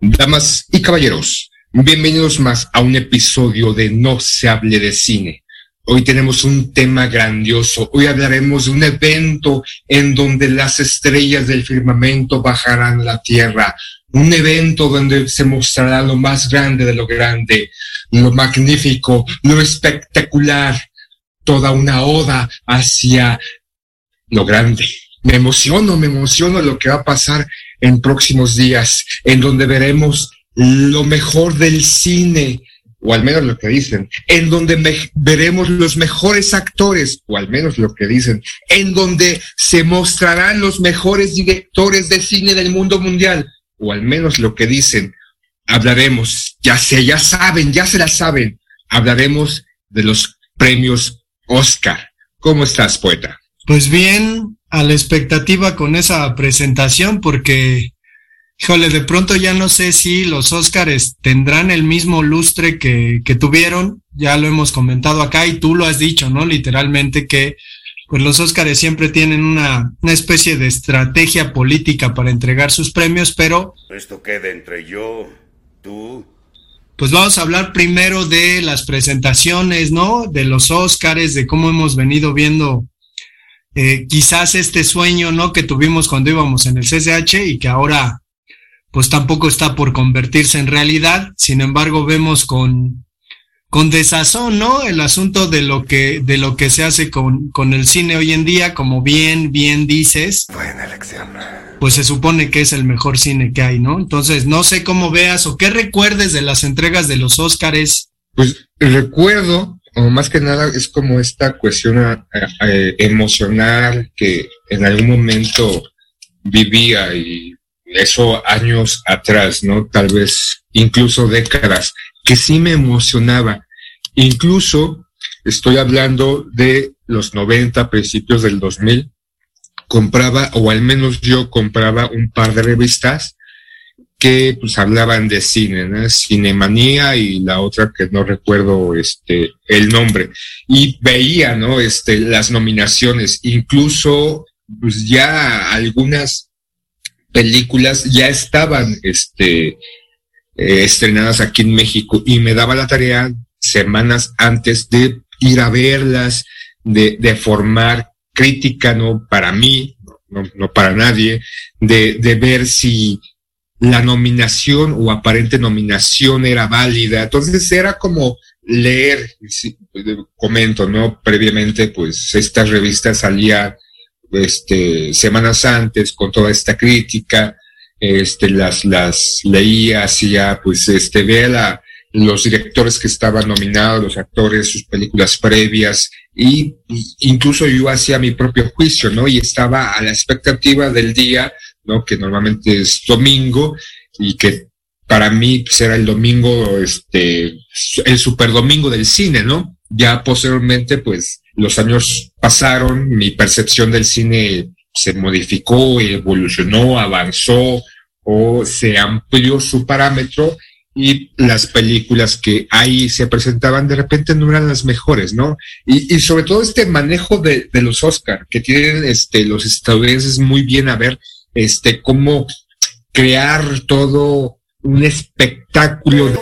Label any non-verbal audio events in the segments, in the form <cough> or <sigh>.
Damas y caballeros, bienvenidos más a un episodio de No se hable de cine. Hoy tenemos un tema grandioso. Hoy hablaremos de un evento en donde las estrellas del firmamento bajarán a la tierra. Un evento donde se mostrará lo más grande de lo grande, lo magnífico, lo espectacular. Toda una oda hacia lo grande. Me emociono, me emociono lo que va a pasar en próximos días, en donde veremos lo mejor del cine, o al menos lo que dicen, en donde veremos los mejores actores, o al menos lo que dicen, en donde se mostrarán los mejores directores de cine del mundo mundial, o al menos lo que dicen. Hablaremos, ya sé, ya saben, ya se la saben, hablaremos de los premios Oscar. ¿Cómo estás, poeta? Pues bien, a la expectativa con esa presentación porque, híjole, de pronto ya no sé si los Óscares tendrán el mismo lustre que, que tuvieron, ya lo hemos comentado acá y tú lo has dicho, ¿no? Literalmente que pues los Óscares siempre tienen una, una especie de estrategia política para entregar sus premios, pero... Esto queda entre yo, tú pues vamos a hablar primero de las presentaciones, ¿no? De los Óscares, de cómo hemos venido viendo eh, quizás este sueño, ¿no? Que tuvimos cuando íbamos en el CCH y que ahora, pues tampoco está por convertirse en realidad. Sin embargo, vemos con, con desazón, ¿no? El asunto de lo que, de lo que se hace con, con el cine hoy en día, como bien, bien dices. Buena elección. Pues se supone que es el mejor cine que hay, ¿no? Entonces, no sé cómo veas o qué recuerdes de las entregas de los Óscares. Pues recuerdo o más que nada es como esta cuestión eh, eh, emocional que en algún momento vivía y eso años atrás, ¿no? Tal vez incluso décadas, que sí me emocionaba. Incluso estoy hablando de los 90, principios del 2000, compraba, o al menos yo compraba un par de revistas que pues hablaban de cine, ¿no? Cinemanía y la otra que no recuerdo este el nombre. Y veía, ¿no? Este, las nominaciones, incluso pues ya algunas películas ya estaban este eh, estrenadas aquí en México y me daba la tarea semanas antes de ir a verlas, de, de formar crítica, ¿no? Para mí, no, para nadie, de, de ver si la nominación o aparente nominación era válida. Entonces era como leer, comento, ¿no? Previamente, pues esta revista salía este, semanas antes con toda esta crítica, este, las, las leía, hacía, pues, este, vea la, los directores que estaban nominados, los actores, sus películas previas, y incluso yo hacía mi propio juicio, ¿no? Y estaba a la expectativa del día, ¿no? Que normalmente es domingo, y que para mí pues, era el domingo, este, el super domingo del cine, ¿no? Ya posteriormente, pues, los años pasaron, mi percepción del cine se modificó, evolucionó, avanzó o se amplió su parámetro y las películas que ahí se presentaban de repente no eran las mejores, ¿no? Y, sobre todo este manejo de, los Oscar que tienen este, los estadounidenses muy bien a ver este, cómo crear todo un espectáculo.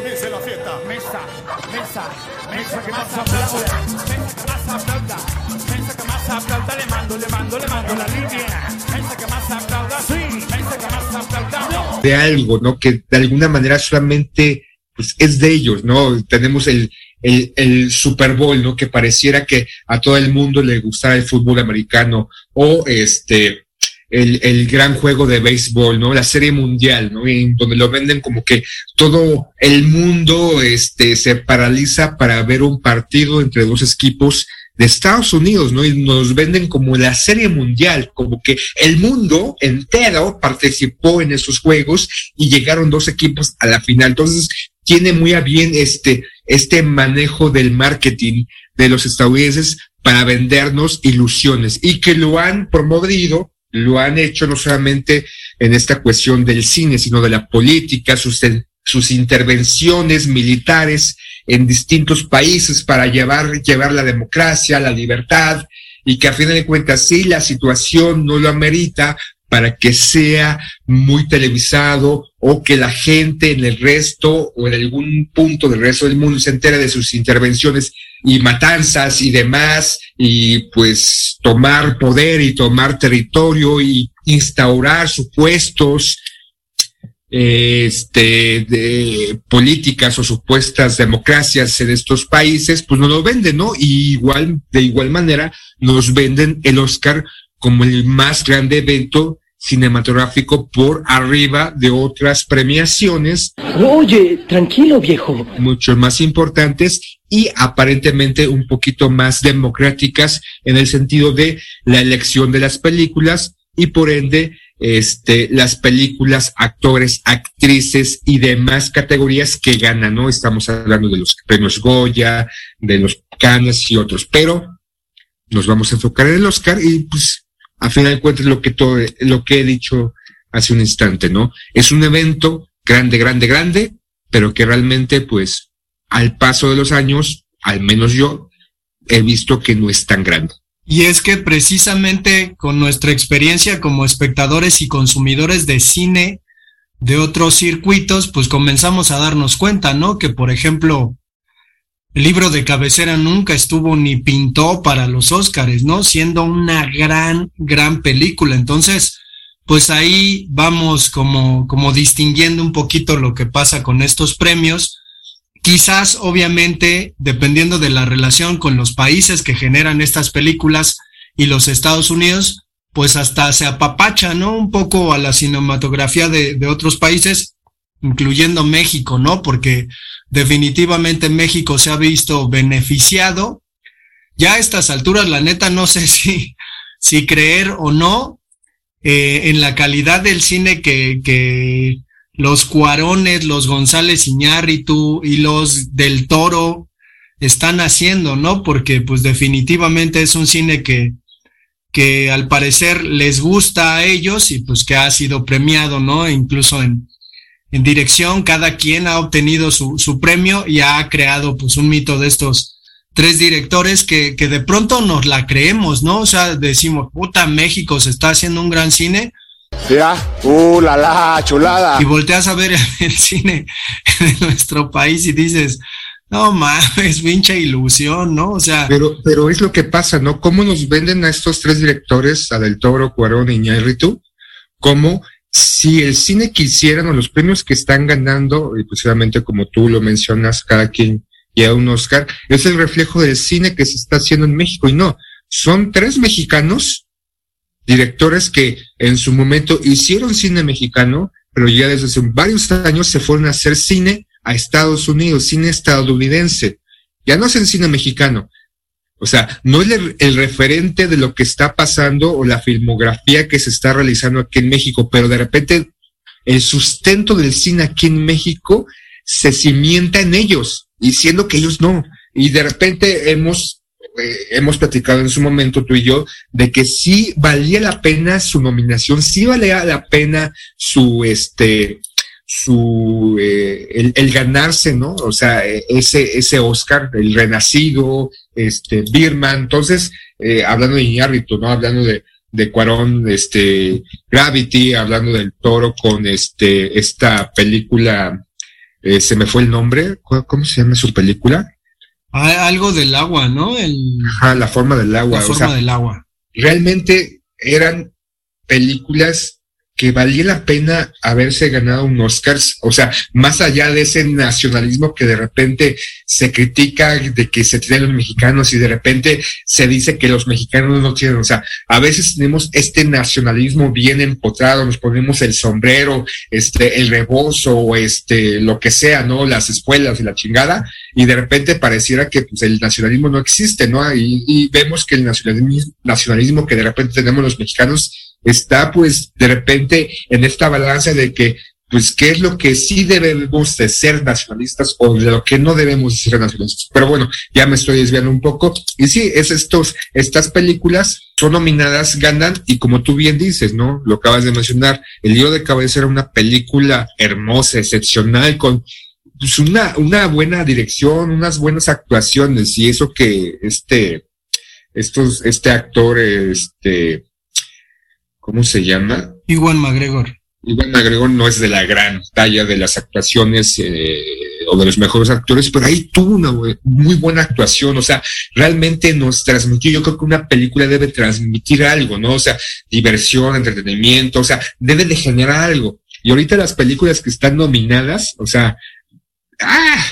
De algo, ¿no? Que de alguna manera solamente pues es de ellos, ¿no? Tenemos el, el, el, Super Bowl, ¿no? Que pareciera que a todo el mundo le gustara el fútbol americano o este el, el, gran juego de béisbol, ¿no? La serie mundial, ¿no? En donde lo venden como que todo el mundo este, se paraliza para ver un partido entre dos equipos de Estados Unidos, ¿no? Y nos venden como la serie mundial, como que el mundo entero participó en esos juegos y llegaron dos equipos a la final. Entonces, tiene muy a bien este, este manejo del marketing de los estadounidenses para vendernos ilusiones y que lo han promovido lo han hecho no solamente en esta cuestión del cine, sino de la política, sus, sus intervenciones militares en distintos países para llevar, llevar la democracia, la libertad, y que a fin de cuentas, sí, la situación no lo amerita para que sea muy televisado o que la gente en el resto o en algún punto del resto del mundo se entere de sus intervenciones y matanzas y demás, y pues tomar poder y tomar territorio y instaurar supuestos este, de políticas o supuestas democracias en estos países, pues no lo venden, ¿no? Y igual, de igual manera, nos venden el Oscar como el más grande evento cinematográfico por arriba de otras premiaciones. Oye, tranquilo, viejo. Mucho más importantes y aparentemente un poquito más democráticas en el sentido de la elección de las películas y por ende este, las películas, actores, actrices y demás categorías que ganan, ¿no? Estamos hablando de los premios Goya, de los Cannes y otros, pero nos vamos a enfocar en el Oscar y pues a final de cuentas lo que todo, lo que he dicho hace un instante, ¿no? Es un evento grande, grande, grande, pero que realmente, pues, al paso de los años, al menos yo, he visto que no es tan grande. Y es que precisamente con nuestra experiencia como espectadores y consumidores de cine de otros circuitos, pues comenzamos a darnos cuenta, ¿no? Que por ejemplo, el libro de cabecera nunca estuvo ni pintó para los Óscares, ¿no? Siendo una gran, gran película. Entonces, pues ahí vamos como, como distinguiendo un poquito lo que pasa con estos premios. Quizás, obviamente, dependiendo de la relación con los países que generan estas películas y los Estados Unidos, pues hasta se apapacha, ¿no? Un poco a la cinematografía de, otros países, incluyendo México, ¿no? Porque definitivamente México se ha visto beneficiado. Ya a estas alturas, la neta, no sé <laughs> si, si creer o no eh, en la calidad del cine que, que los Cuarones, los González Iñárritu y los del Toro están haciendo, ¿no? Porque pues definitivamente es un cine que, que al parecer les gusta a ellos y pues que ha sido premiado, ¿no? Incluso en, en dirección, cada quien ha obtenido su, su premio y ha creado pues un mito de estos tres directores que, que de pronto nos la creemos, ¿no? O sea, decimos, puta, México se está haciendo un gran cine. Ya, uh, la la, chulada. Y volteas a ver <laughs> el cine de nuestro país y dices, No mames, pinche ilusión, ¿no? O sea. Pero, pero es lo que pasa, ¿no? ¿Cómo nos venden a estos tres directores, a Del Toro, Cuarón y Iñárritu? Como si el cine quisieran o los premios que están ganando, y obviamente como tú lo mencionas, cada quien lleva un Oscar, es el reflejo del cine que se está haciendo en México. Y no, son tres mexicanos, directores que en su momento hicieron cine mexicano, pero ya desde hace varios años se fueron a hacer cine a Estados Unidos, cine estadounidense. Ya no hacen cine mexicano. O sea, no es el, referente de lo que está pasando o la filmografía que se está realizando aquí en México, pero de repente el sustento del cine aquí en México se cimienta en ellos, y siendo que ellos no. Y de repente hemos, eh, hemos platicado en su momento tú y yo de que sí valía la pena su nominación, sí valía la pena su, este, su eh, el, ganarse, ¿no? O sea, e, ese, ese Oscar, el renacido, este, Birman, entonces, eh, hablando de Iñárritu, ¿no? Hablando de, de Cuarón, este, Gravity, hablando del toro con este, esta película, eh, se me fue el nombre, ¿cómo se llama su película? Ah, algo del agua, ¿no? El... Ajá, la forma del agua. La forma del agua. Realmente eran películas que valía la pena haberse ganado un Oscar, o sea, más allá de ese nacionalismo que de repente se critica de que se tienen los mexicanos y de repente se dice que los mexicanos no tienen, o sea, a veces tenemos este nacionalismo bien empotrado, nos ponemos el sombrero, este, el rebozo, este, lo que sea, ¿no? Las escuelas y la chingada, y de repente pareciera que pues, el nacionalismo no existe, ¿no? Y, y vemos que el nacionalismo, nacionalismo que de repente tenemos los mexicanos está pues de repente en esta balanza de que pues qué es lo que sí debemos de ser nacionalistas o de lo que no debemos de ser nacionalistas. Pero bueno, ya me estoy desviando un poco. Y sí, es estos, estas películas son nominadas, ganan, y como tú bien dices, ¿no? Lo acabas de mencionar, El libro de cabeza era una película hermosa, excepcional, con pues una, una buena dirección, unas buenas actuaciones, y eso que este, estos, este actor, este, ¿cómo se llama? Iwan McGregor. Iwan McGregor no es de la gran talla de las actuaciones eh, o de los mejores actores, pero ahí tuvo una muy buena actuación, o sea, realmente nos transmitió, yo creo que una película debe transmitir algo, ¿no? O sea, diversión, entretenimiento, o sea, debe de generar algo. Y ahorita las películas que están nominadas, o sea, ¡ah!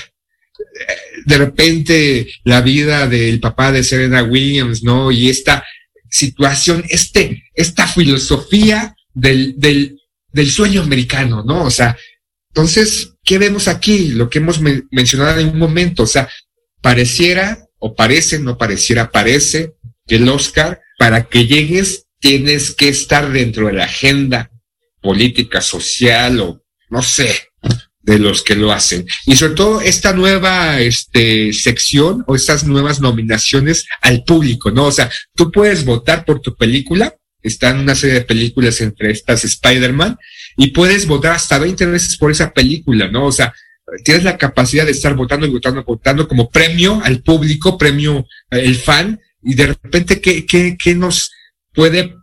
de repente la vida del papá de Serena Williams, ¿no? Y esta situación, este, esta filosofía del, del, del sueño americano, ¿no? O sea, entonces, ¿qué vemos aquí? Lo que hemos mencionado en un momento, o sea, pareciera o parece, no pareciera, parece que el Oscar, para que llegues, tienes que estar dentro de la agenda política, social o no sé, de los que lo hacen. Y sobre todo esta nueva este, sección o estas nuevas nominaciones al público, ¿no? O sea, tú puedes votar por tu película, están una serie de películas entre estas Spider-Man, y puedes votar hasta 20 veces por esa película, ¿no? O sea, tienes la capacidad de estar votando y votando, votando como premio al público, premio el fan, y de repente, ¿qué, qué, qué nos puede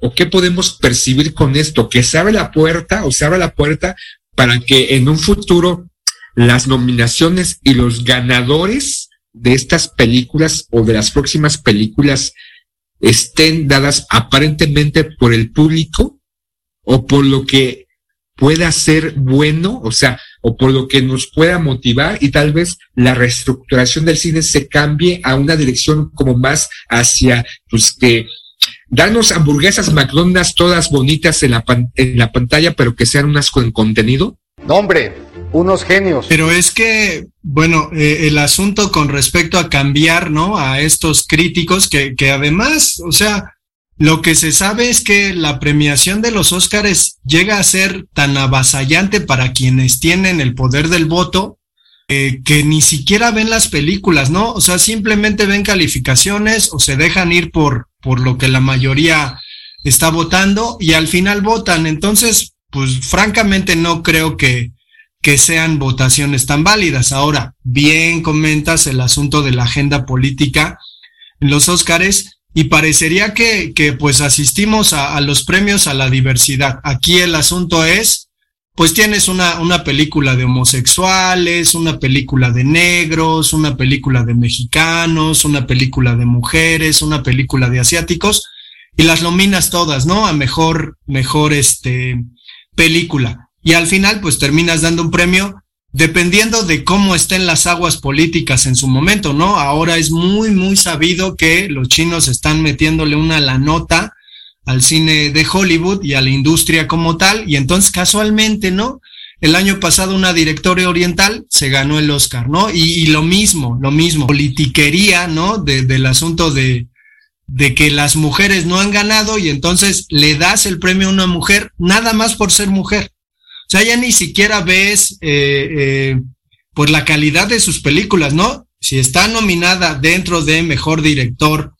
o qué podemos percibir con esto? Que se abre la puerta o se abre la puerta para que en un futuro las nominaciones y los ganadores de estas películas o de las próximas películas estén dadas aparentemente por el público o por lo que pueda ser bueno, o sea, o por lo que nos pueda motivar y tal vez la reestructuración del cine se cambie a una dirección como más hacia, pues que darnos hamburguesas McDonald's todas bonitas en la, en la pantalla, pero que sean unas con contenido. No, hombre, unos genios. Pero es que, bueno, eh, el asunto con respecto a cambiar, ¿no? A estos críticos que, que además, o sea, lo que se sabe es que la premiación de los Óscares llega a ser tan avasallante para quienes tienen el poder del voto eh, que ni siquiera ven las películas, ¿no? O sea, simplemente ven calificaciones o se dejan ir por, por lo que la mayoría está votando y al final votan. Entonces, pues francamente no creo que, que sean votaciones tan válidas. Ahora, bien comentas el asunto de la agenda política en los Óscares y parecería que, que pues asistimos a, a los premios a la diversidad. Aquí el asunto es pues tienes una, una película de homosexuales, una película de negros, una película de mexicanos, una película de mujeres, una película de asiáticos, y las nominas todas, ¿no? A mejor, mejor este, película. Y al final, pues terminas dando un premio dependiendo de cómo estén las aguas políticas en su momento, ¿no? Ahora es muy, muy sabido que los chinos están metiéndole una la nota al cine de Hollywood y a la industria como tal, y entonces casualmente, ¿no? El año pasado una directora oriental se ganó el Oscar, ¿no? Y, lo mismo, lo mismo, politiquería, ¿no? del asunto de, de que las mujeres no han ganado y entonces le das el premio a una mujer nada más por ser mujer. O sea, ya ni siquiera ves eh, eh, pues la calidad de sus películas, ¿no? Si está nominada dentro de mejor director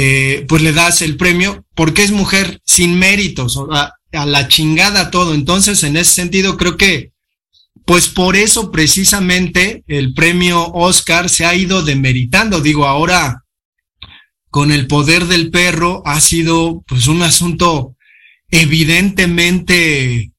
eh, pues le das el premio porque es mujer sin méritos, a, la chingada todo. Entonces, en ese sentido, creo que, pues por eso precisamente el premio Oscar se ha ido demeritando. Digo, ahora con el poder del perro ha sido pues un asunto evidentemente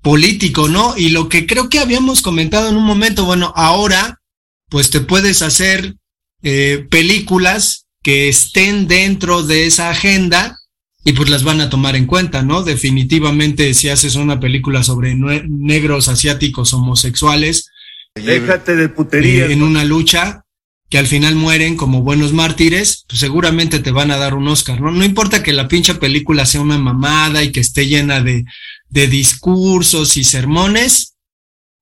político, ¿no? Y lo que creo que habíamos comentado en un momento, bueno, ahora pues te puedes hacer eh, películas que estén dentro de esa agenda y pues las van a tomar en cuenta, ¿no? Definitivamente si haces una película sobre negros asiáticos homosexuales, déjate de putería eh, en una lucha que al final mueren como buenos mártires, pues seguramente te van a dar un Oscar, ¿no? No importa que la pinche película sea una mamada y que esté llena de, de discursos y sermones,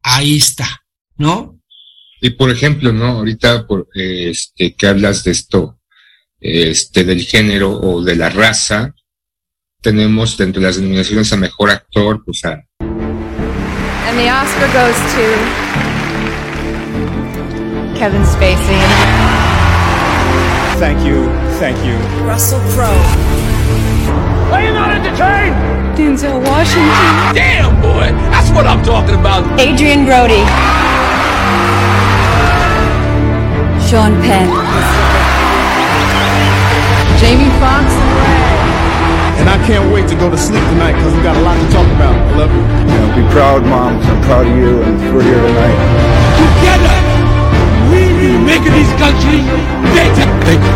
ahí está, ¿no? Y por ejemplo, ¿no? Ahorita por, este, que hablas de esto, este, del género o de la raza, tenemos dentro de las denominaciones a mejor actor, pues a. And the Oscar goes to Kevin Spacey. Thank you, thank you. Russell Crowe. Are you not entertained? Denzel Washington. Damn, boy, that's what I'm talking about. Adrian Brody. Sean Penn. Jamie Foxx and I can't wait to go to sleep tonight because we got a lot to talk about. I love you. Yeah, be proud, Mom. I'm proud of you, and we're here tonight. Together, we will make this country better. Thank you.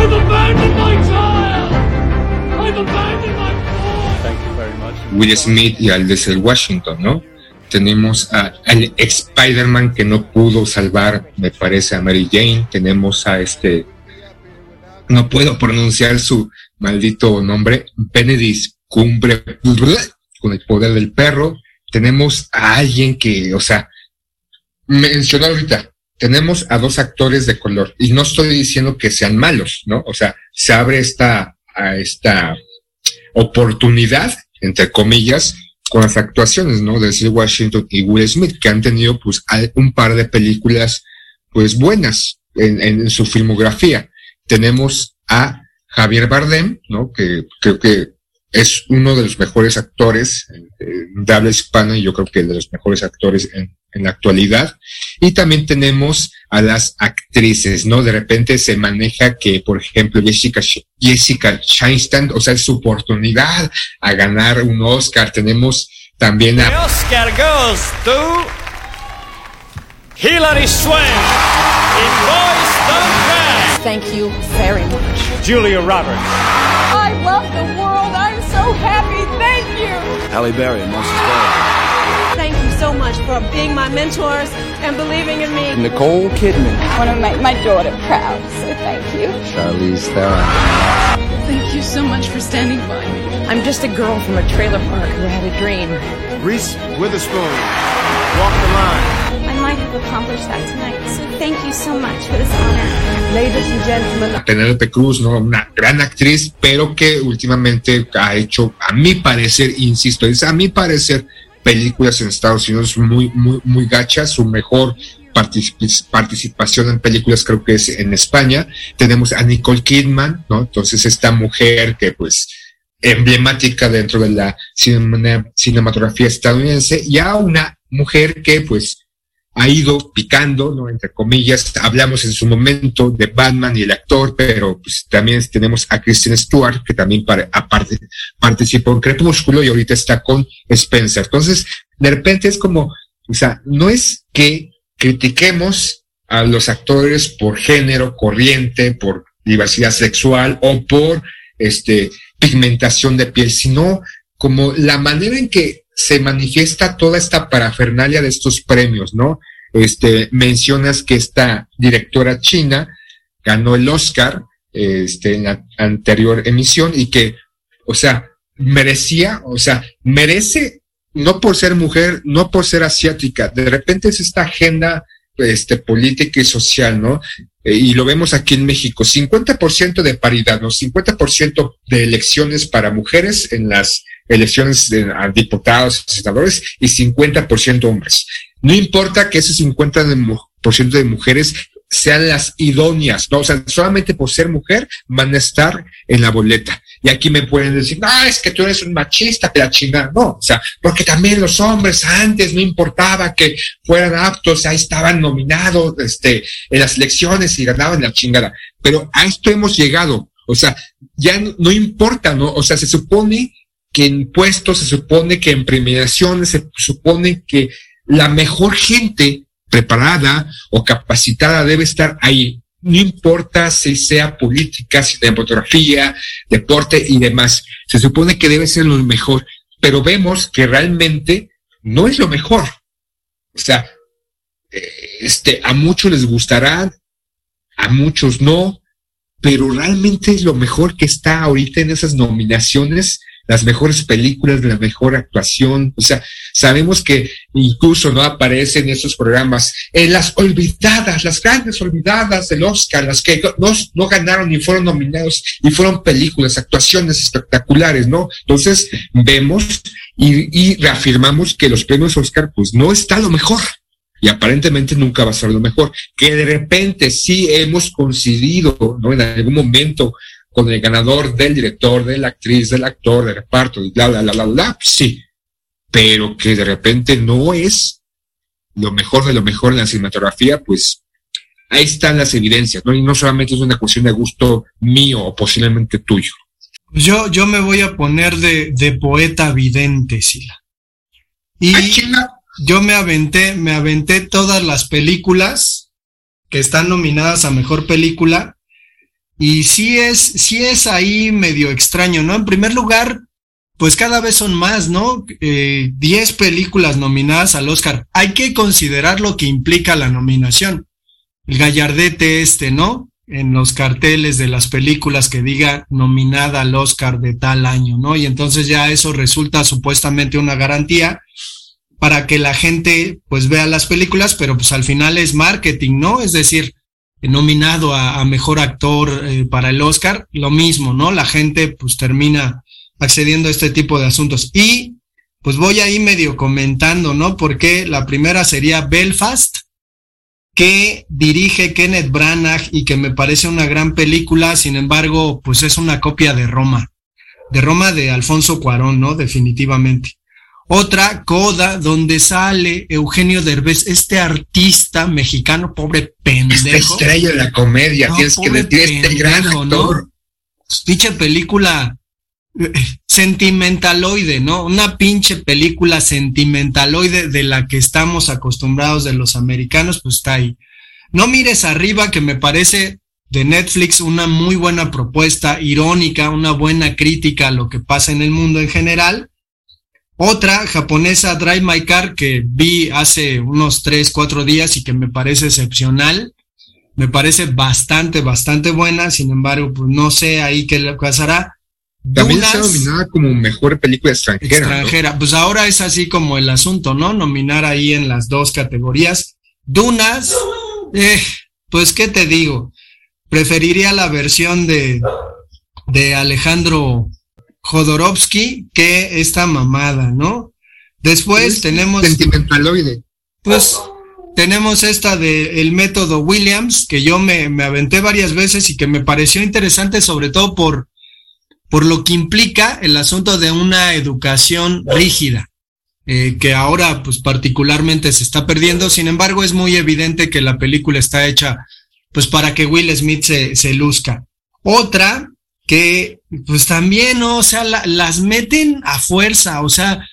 I've abandoned my child. I've abandoned my boy. Thank you very much. Will Smith y al de Washington, ¿no? Tenemos a, al Spider-Man que no pudo salvar, me parece, a Mary Jane. Tenemos a este no puedo pronunciar su maldito nombre, Benedict Cumbre, con el poder del perro. Tenemos a alguien que, o sea, mencionó ahorita, tenemos a dos actores de color y no estoy diciendo que sean malos, ¿no? O sea, se abre esta, a esta oportunidad, entre comillas, con las actuaciones, ¿no? De Steve Washington y Will Smith, que han tenido, pues, un par de películas, pues, buenas en, en su filmografía tenemos a Javier Bardem, ¿no? Que creo que es uno de los mejores actores de habla hispana y yo creo que de los mejores actores en, la actualidad. Y también tenemos a las actrices, ¿no? De repente se maneja que, por ejemplo, Jessica, Jessica Chastain, o sea, es su oportunidad a ganar un Oscar. Tenemos también a... Oscar goes to Hilary Swank in Boys Don't Thank you very much. Julia Roberts. I love the world. I'm so happy. Thank you. Halle Berry and Moses Day. Thank you so much for being my mentors and believing in me. Nicole Kidman. I want to make my daughter proud, so thank you. Charlize Theron. Thank you so much for standing by me. I'm just a girl from a trailer park who had a dream. Reese Witherspoon. Walk the line. I might have accomplished that tonight, so thank you so much for this honor. Gentlemen. Penélope Cruz, ¿no? Una gran actriz, pero que últimamente ha hecho, a mi parecer, insisto, es a mi parecer, películas en Estados Unidos muy, muy, muy gachas. Su mejor participación en películas creo que es en España. Tenemos a Nicole Kidman, ¿no? Entonces esta mujer que pues emblemática dentro de la cinematografía estadounidense y a una mujer que pues ha ido picando, ¿no? Entre comillas, hablamos en su momento de Batman y el actor, pero pues también tenemos a Kristen Stewart, que también aparte participó en Crepúsculo y ahorita está con Spencer. Entonces, de repente es como, o sea, no es que critiquemos a los actores por género, corriente, por diversidad sexual o por este pigmentación de piel, sino como la manera en que se manifiesta toda esta parafernalia de estos premios, ¿no? Este, mencionas que esta directora china ganó el Oscar, este, en la anterior emisión y que, o sea, merecía, o sea, merece, no por ser mujer, no por ser asiática, de repente es esta agenda, este, política y social, ¿no? Eh, y lo vemos aquí en México, 50% de paridad, ¿no? 50% de elecciones para mujeres en las elecciones de diputados, senadores y 50% hombres. No importa que ese 50% de mujeres sean las idóneas, ¿no? O sea, solamente por ser mujer van a estar en la boleta. Y aquí me pueden decir, no, es que tú eres un machista, la chingada. No, o sea, porque también los hombres antes no importaba que fueran aptos, ahí estaban nominados, este, en las elecciones y ganaban la chingada. Pero a esto hemos llegado. O sea, ya no importa, ¿no? O sea, se supone que en puestos se supone que en premiaciones se supone que la mejor gente preparada o capacitada debe estar ahí. No importa si sea política, cinematografía, deporte y demás. Se supone que debe ser lo mejor, pero vemos que realmente no es lo mejor. O sea, este, a muchos les gustará, a muchos no, pero realmente es lo mejor que está ahorita en esas nominaciones las mejores películas, la mejor actuación. O sea, sabemos que incluso no aparecen esos programas en las olvidadas, las grandes olvidadas del Oscar, las que no, no ganaron ni fueron nominados y fueron películas, actuaciones espectaculares, ¿no? Entonces vemos y, y reafirmamos que los premios Oscar pues no está lo mejor y aparentemente nunca va a ser lo mejor. Que de repente sí hemos coincidido, ¿no? En algún momento con el ganador del director, de la actriz, del actor, del reparto, y bla, bla, bla, bla, bla, sí, pero que de repente no es lo mejor de lo mejor en la cinematografía, pues ahí están las evidencias, ¿no? Y no solamente es una cuestión de gusto mío o posiblemente tuyo. Yo, yo me voy a poner de, de poeta vidente, Sila. Y yo me aventé, me aventé todas las películas que están nominadas a mejor película y sí es, sí es ahí medio extraño, ¿no? En primer lugar, pues cada vez son más, ¿no? Eh, diez películas nominadas al Oscar. Hay que considerar lo que implica la nominación. El gallardete este, ¿no? En los carteles de las películas que diga nominada al Oscar de tal año, ¿no? Y entonces ya eso resulta supuestamente una garantía para que la gente pues vea las películas, pero pues al final es marketing, ¿no? Es decir, nominado a, mejor actor eh, para el Oscar, lo mismo, ¿no? La gente pues termina accediendo a este tipo de asuntos. Y pues voy ahí medio comentando, ¿no? Porque la primera sería Belfast, que dirige Kenneth Branagh y que me parece una gran película, sin embargo, pues es una copia de Roma, de Roma de Alfonso Cuarón, ¿no? Definitivamente. Otra, Coda, donde sale Eugenio Derbez, este artista mexicano, pobre pendejo. Esta estrella de la comedia, tienes que decir este gran actor. Pinche película eh, sentimentaloide, ¿no? Una pinche película sentimentaloide de la que estamos acostumbrados de los americanos, pues está ahí. No mires arriba, que me parece de Netflix una muy buena propuesta, irónica, una buena crítica a lo que pasa en el mundo en general otra japonesa, Drive My Car, que vi hace unos tres, cuatro días y que me parece excepcional. Me parece bastante, bastante buena. Sin embargo, pues no sé ahí qué le pasará. También está nominada como mejor película extranjera. Extranjera. Pues ahora es así como el asunto, ¿no? Nominar ahí en las dos categorías. Dunas, eh, pues, ¿qué te digo? Preferiría la versión de, de Alejandro Jodorowsky que esta mamada, ¿no? Después tenemos. Sentimentaloide. Pues tenemos esta de el método Williams, que yo me, me, aventé varias veces y que me pareció interesante, sobre todo por, por lo que implica el asunto de una educación rígida. eh, que ahora pues particularmente se está perdiendo. Sin embargo, es muy evidente que la película está hecha pues para que Will Smith se, se luzca. Otra que pues también, ¿no? o sea, las meten a fuerza, o sea,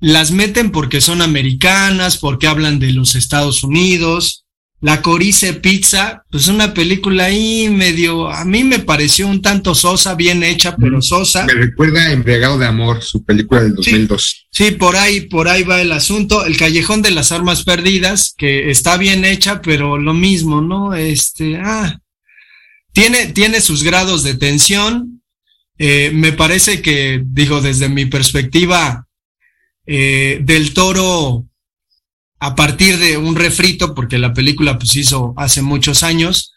las meten porque son americanas, porque hablan de los Estados Unidos, la Corice Pizza, pues una película ahí medio, a mí me pareció un tanto sosa, bien hecha, pero sosa. Me recuerda Embriagado de Amor, su película del 2002. Sí, sí, por ahí, por ahí va el asunto. El Callejón de las Armas Perdidas, que está bien hecha, pero lo mismo, ¿no? Este, ah, tiene, tiene sus grados de tensión. Eh, me parece que, digo, desde mi perspectiva, eh, del toro a partir de un refrito, porque la película pues hizo hace muchos años,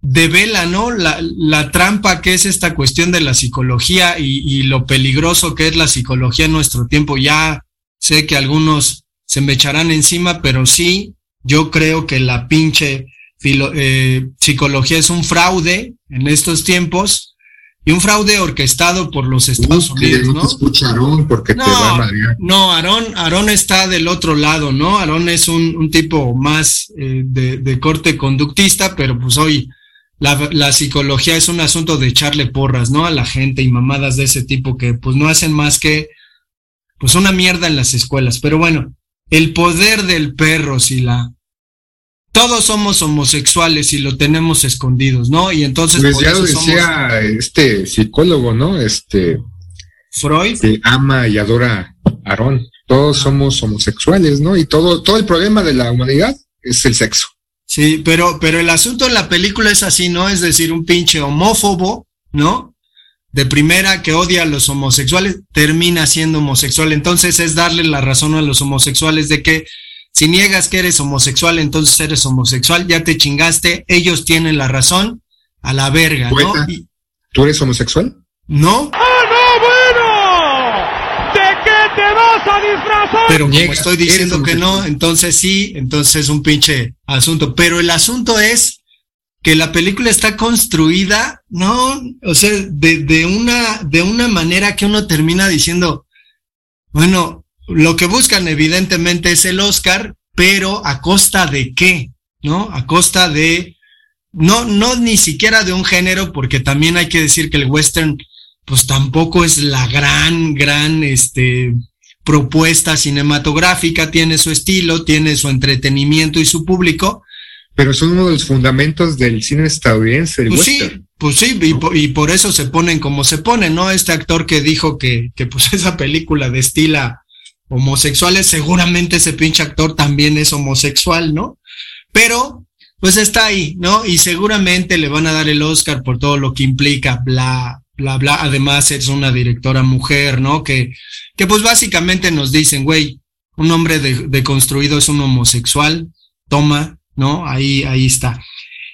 devela, ¿no? La, la trampa que es esta cuestión de la psicología y, y, lo peligroso que es la psicología en nuestro tiempo. Ya sé que algunos se me echarán encima, pero sí, yo creo que la pinche filo, eh, psicología es un fraude en estos tiempos y un fraude orquestado por los Estados Unidos, ¿no? ¿no? porque no, te va a No, Aarón, Aarón está del otro lado, ¿no? Aarón es un, un tipo más eh, de, de, corte conductista, pero pues hoy la, la, psicología es un asunto de echarle porras, ¿no? A la gente y mamadas de ese tipo que pues no hacen más que pues una mierda en las escuelas. Pero bueno, el poder del perro, si la todos somos homosexuales y lo tenemos escondidos, ¿no? Y entonces. Pues ya lo decía somos... este psicólogo, ¿no? Este. Freud. Que ama y adora a Aarón. Todos somos homosexuales, ¿no? Y todo, todo el problema de la humanidad es el sexo. Sí, pero, pero el asunto de la película es así, ¿no? Es decir, un pinche homófobo, ¿no? De primera que odia a los homosexuales, termina siendo homosexual. Entonces es darle la razón a los homosexuales de que si niegas que eres homosexual, entonces eres homosexual, ya te chingaste, ellos tienen la razón, a la verga, ¿no? Y, ¿Tú eres homosexual? No. ¡Ah, no, bueno! ¿De qué te vas a disfrazar? Pero como estoy diciendo que no, entonces sí, entonces es un pinche asunto. Pero el asunto es que la película está construida, ¿no? O sea, de, de una, de una manera que uno termina diciendo, bueno, lo que buscan evidentemente es el Oscar, pero a costa de qué, ¿no? A costa de, no, no ni siquiera de un género, porque también hay que decir que el western, pues tampoco es la gran, gran, este, propuesta cinematográfica, tiene su estilo, tiene su entretenimiento y su público. Pero son uno de los fundamentos del cine estadounidense, el pues western. Sí, pues sí, y, por, y, por, eso se ponen como se ponen, ¿no? Este actor que dijo que, que pues <laughs> esa película destila homosexuales, seguramente ese pinche actor también es homosexual, ¿no? Pero, pues está ahí, ¿no? Y seguramente le van a dar el Oscar por todo lo que implica, bla, bla, bla. Además, es una directora mujer, ¿no? Que, que pues básicamente nos dicen, güey, un hombre de, de construido es un homosexual, toma, ¿no? Ahí, ahí está.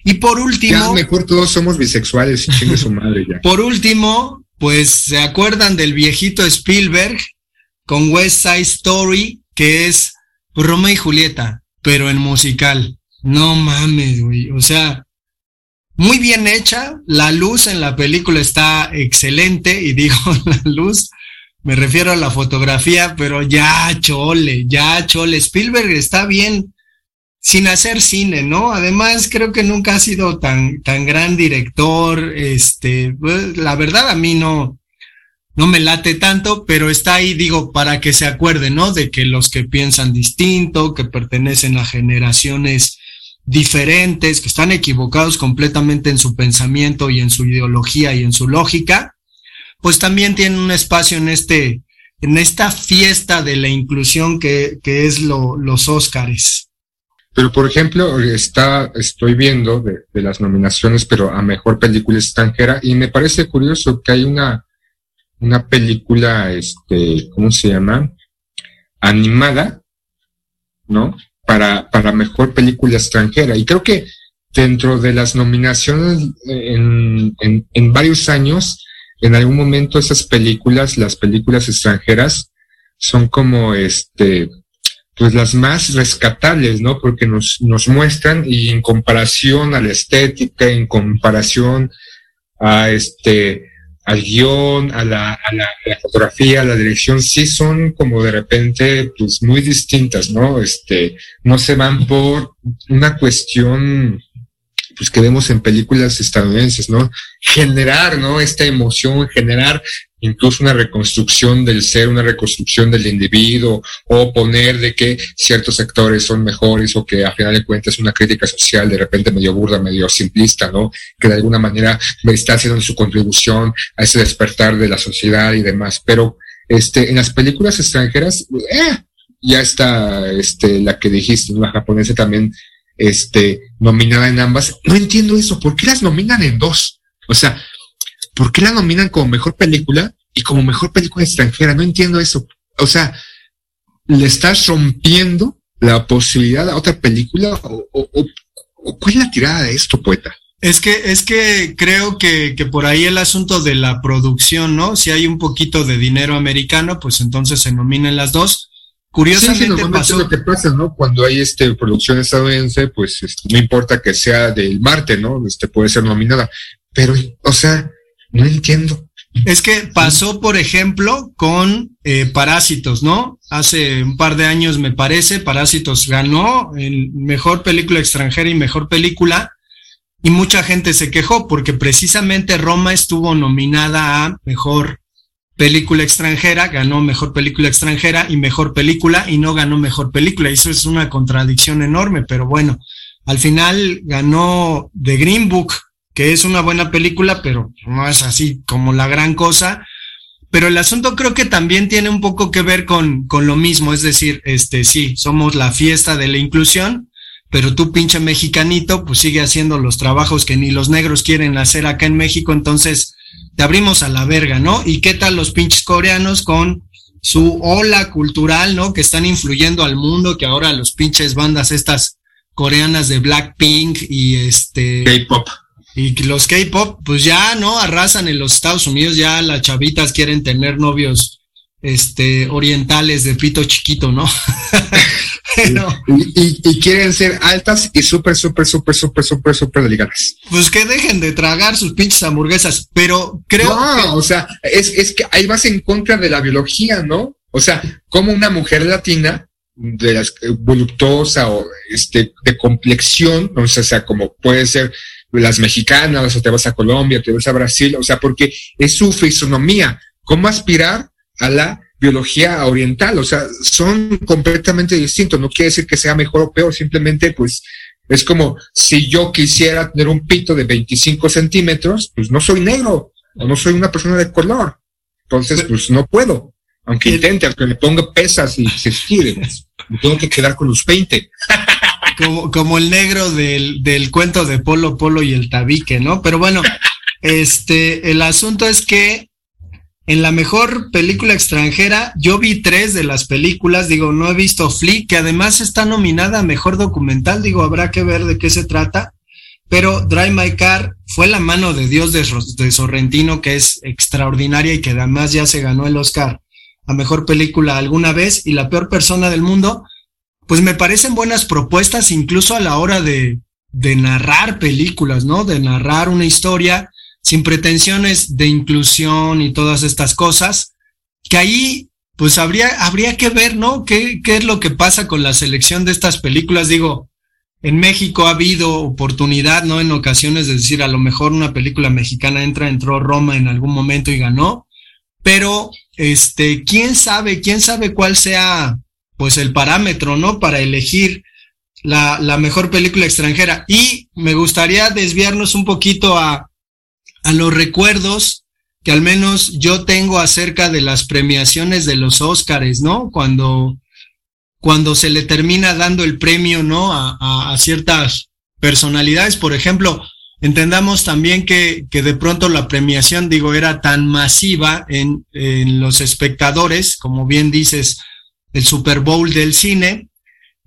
Y por último. Ya mejor todos somos bisexuales, chingue su madre ya. <laughs> Por último, pues se acuerdan del viejito Spielberg, con West Side Story, que es Romeo y Julieta, pero en musical. No mames, güey. O sea, muy bien hecha. La luz en la película está excelente. Y <laughs> digo la luz, me refiero a la fotografía, pero ya chole, ya chole. Spielberg está bien sin hacer cine, ¿no? Además, creo que nunca ha sido tan, tan gran director. Este, pues, la verdad a mí no, no me late tanto, pero está ahí, digo, para que se acuerden, ¿no? De que los que piensan distinto, que pertenecen a generaciones diferentes, que están equivocados completamente en su pensamiento y en su ideología y en su lógica, pues también tienen un espacio en este, en esta fiesta de la inclusión que, que es lo, los Óscares. Pero, por ejemplo, está, estoy viendo de, de las nominaciones, pero a mejor película extranjera, y me parece curioso que hay una, una película, este, ¿cómo se llama? Animada, ¿no? Para, para mejor película extranjera. Y creo que dentro de las nominaciones en, en, en varios años, en algún momento esas películas, las películas extranjeras, son como este, pues las más rescatables, ¿no? Porque nos, nos muestran y en comparación a la estética, en comparación a este, al guion, a la, a, la, la, fotografía, a la dirección, sí son como de repente, pues muy distintas, ¿no? Este, no se van por una cuestión, pues que vemos en películas estadounidenses, ¿no? Generar, ¿no? Esta emoción, generar incluso una reconstrucción del ser, una reconstrucción del individuo, o poner de que ciertos sectores son mejores, o que a final de cuentas una crítica social de repente medio burda, medio simplista, ¿no? Que de alguna manera está haciendo su contribución a ese despertar de la sociedad y demás. Pero este, en las películas extranjeras, eh, ya está este, la que dijiste, la japonesa también este, nominada en ambas. No entiendo eso, ¿por qué las nominan en dos? O sea, ¿por qué la nominan como mejor película y como mejor película extranjera? No entiendo eso. O sea, ¿le estás rompiendo la posibilidad a otra película? ¿O, o, o cuál es la tirada de esto, poeta? Es que, es que creo que, que por ahí el asunto de la producción, ¿no? Si hay un poquito de dinero americano, pues entonces se nominan las dos. Curiosamente sí, sí, pasó. lo que pasa, ¿no? Cuando hay este producción estadounidense, pues este, no importa que sea del Marte, ¿no? Este puede ser nominada. Pero, o sea, no entiendo. Es que pasó, por ejemplo, con eh, Parásitos, ¿no? Hace un par de años, me parece, Parásitos ganó el mejor película extranjera y mejor película, y mucha gente se quejó porque precisamente Roma estuvo nominada a mejor película extranjera, ganó mejor película extranjera y mejor película, y no ganó mejor película. Eso es una contradicción enorme, pero bueno, al final ganó The Green Book, que es una buena película, pero no es así como la gran cosa. Pero el asunto creo que también tiene un poco que ver con, con lo mismo, es decir, este, sí, somos la fiesta de la inclusión, pero tú pinche mexicanito, pues sigue haciendo los trabajos que ni los negros quieren hacer acá en México, entonces te abrimos a la verga, ¿no? ¿Y qué tal los pinches coreanos con su ola cultural, ¿no? Que están influyendo al mundo, que ahora los pinches bandas estas coreanas de Blackpink y este... K-pop. Y los K-pop, pues ya, ¿no? Arrasan en los Estados Unidos, ya las chavitas quieren tener novios este, orientales de pito chiquito, ¿no? <laughs> Pero, y, y, y, quieren ser altas y súper, súper, súper, súper, súper, súper delicadas. Pues que dejen de tragar sus pinches hamburguesas, pero creo no, que... o sea, es, es que ahí vas en contra de la biología, ¿no? O sea, como una mujer latina de las voluptuosa o este de complexión, o sea, o sea, como puede ser las mexicanas, o te vas a Colombia, te vas a Brasil, o sea, porque es su fisonomía, cómo aspirar a la biología oriental, o sea, son completamente distintos, no quiere decir que sea mejor o peor, simplemente pues es como si yo quisiera tener un pito de 25 centímetros, pues no soy negro, o no soy una persona de color, entonces pues no puedo, aunque intente, aunque me ponga pesas y se estire, pues, me tengo que quedar con los 20. Como, como el negro del, del cuento de Polo Polo y el tabique, ¿no? Pero bueno, este, el asunto es que en la mejor película extranjera, yo vi tres de las películas, digo, no he visto Flick, que además está nominada a mejor documental, digo, habrá que ver de qué se trata, pero Drive My Car fue la mano de Dios de, de Sorrentino, que es extraordinaria y que además ya se ganó el Oscar a mejor película alguna vez, y la peor persona del mundo, pues me parecen buenas propuestas incluso a la hora de, de narrar películas, ¿no? De narrar una historia sin pretensiones de inclusión y todas estas cosas, que ahí pues habría, habría que ver, ¿no? ¿Qué, ¿Qué es lo que pasa con la selección de estas películas? Digo, en México ha habido oportunidad, ¿no? En ocasiones de decir, a lo mejor una película mexicana entra, entró Roma en algún momento y ganó, pero, este, quién sabe, quién sabe cuál sea, pues el parámetro, ¿no? Para elegir la, la mejor película extranjera. Y me gustaría desviarnos un poquito a, a los recuerdos que al menos yo tengo acerca de las premiaciones de los Óscares, ¿no? Cuando, cuando se le termina dando el premio, ¿no? A, a, a, ciertas personalidades, por ejemplo, entendamos también que, que de pronto la premiación, digo, era tan masiva en, en los espectadores, como bien dices, el Super Bowl del cine,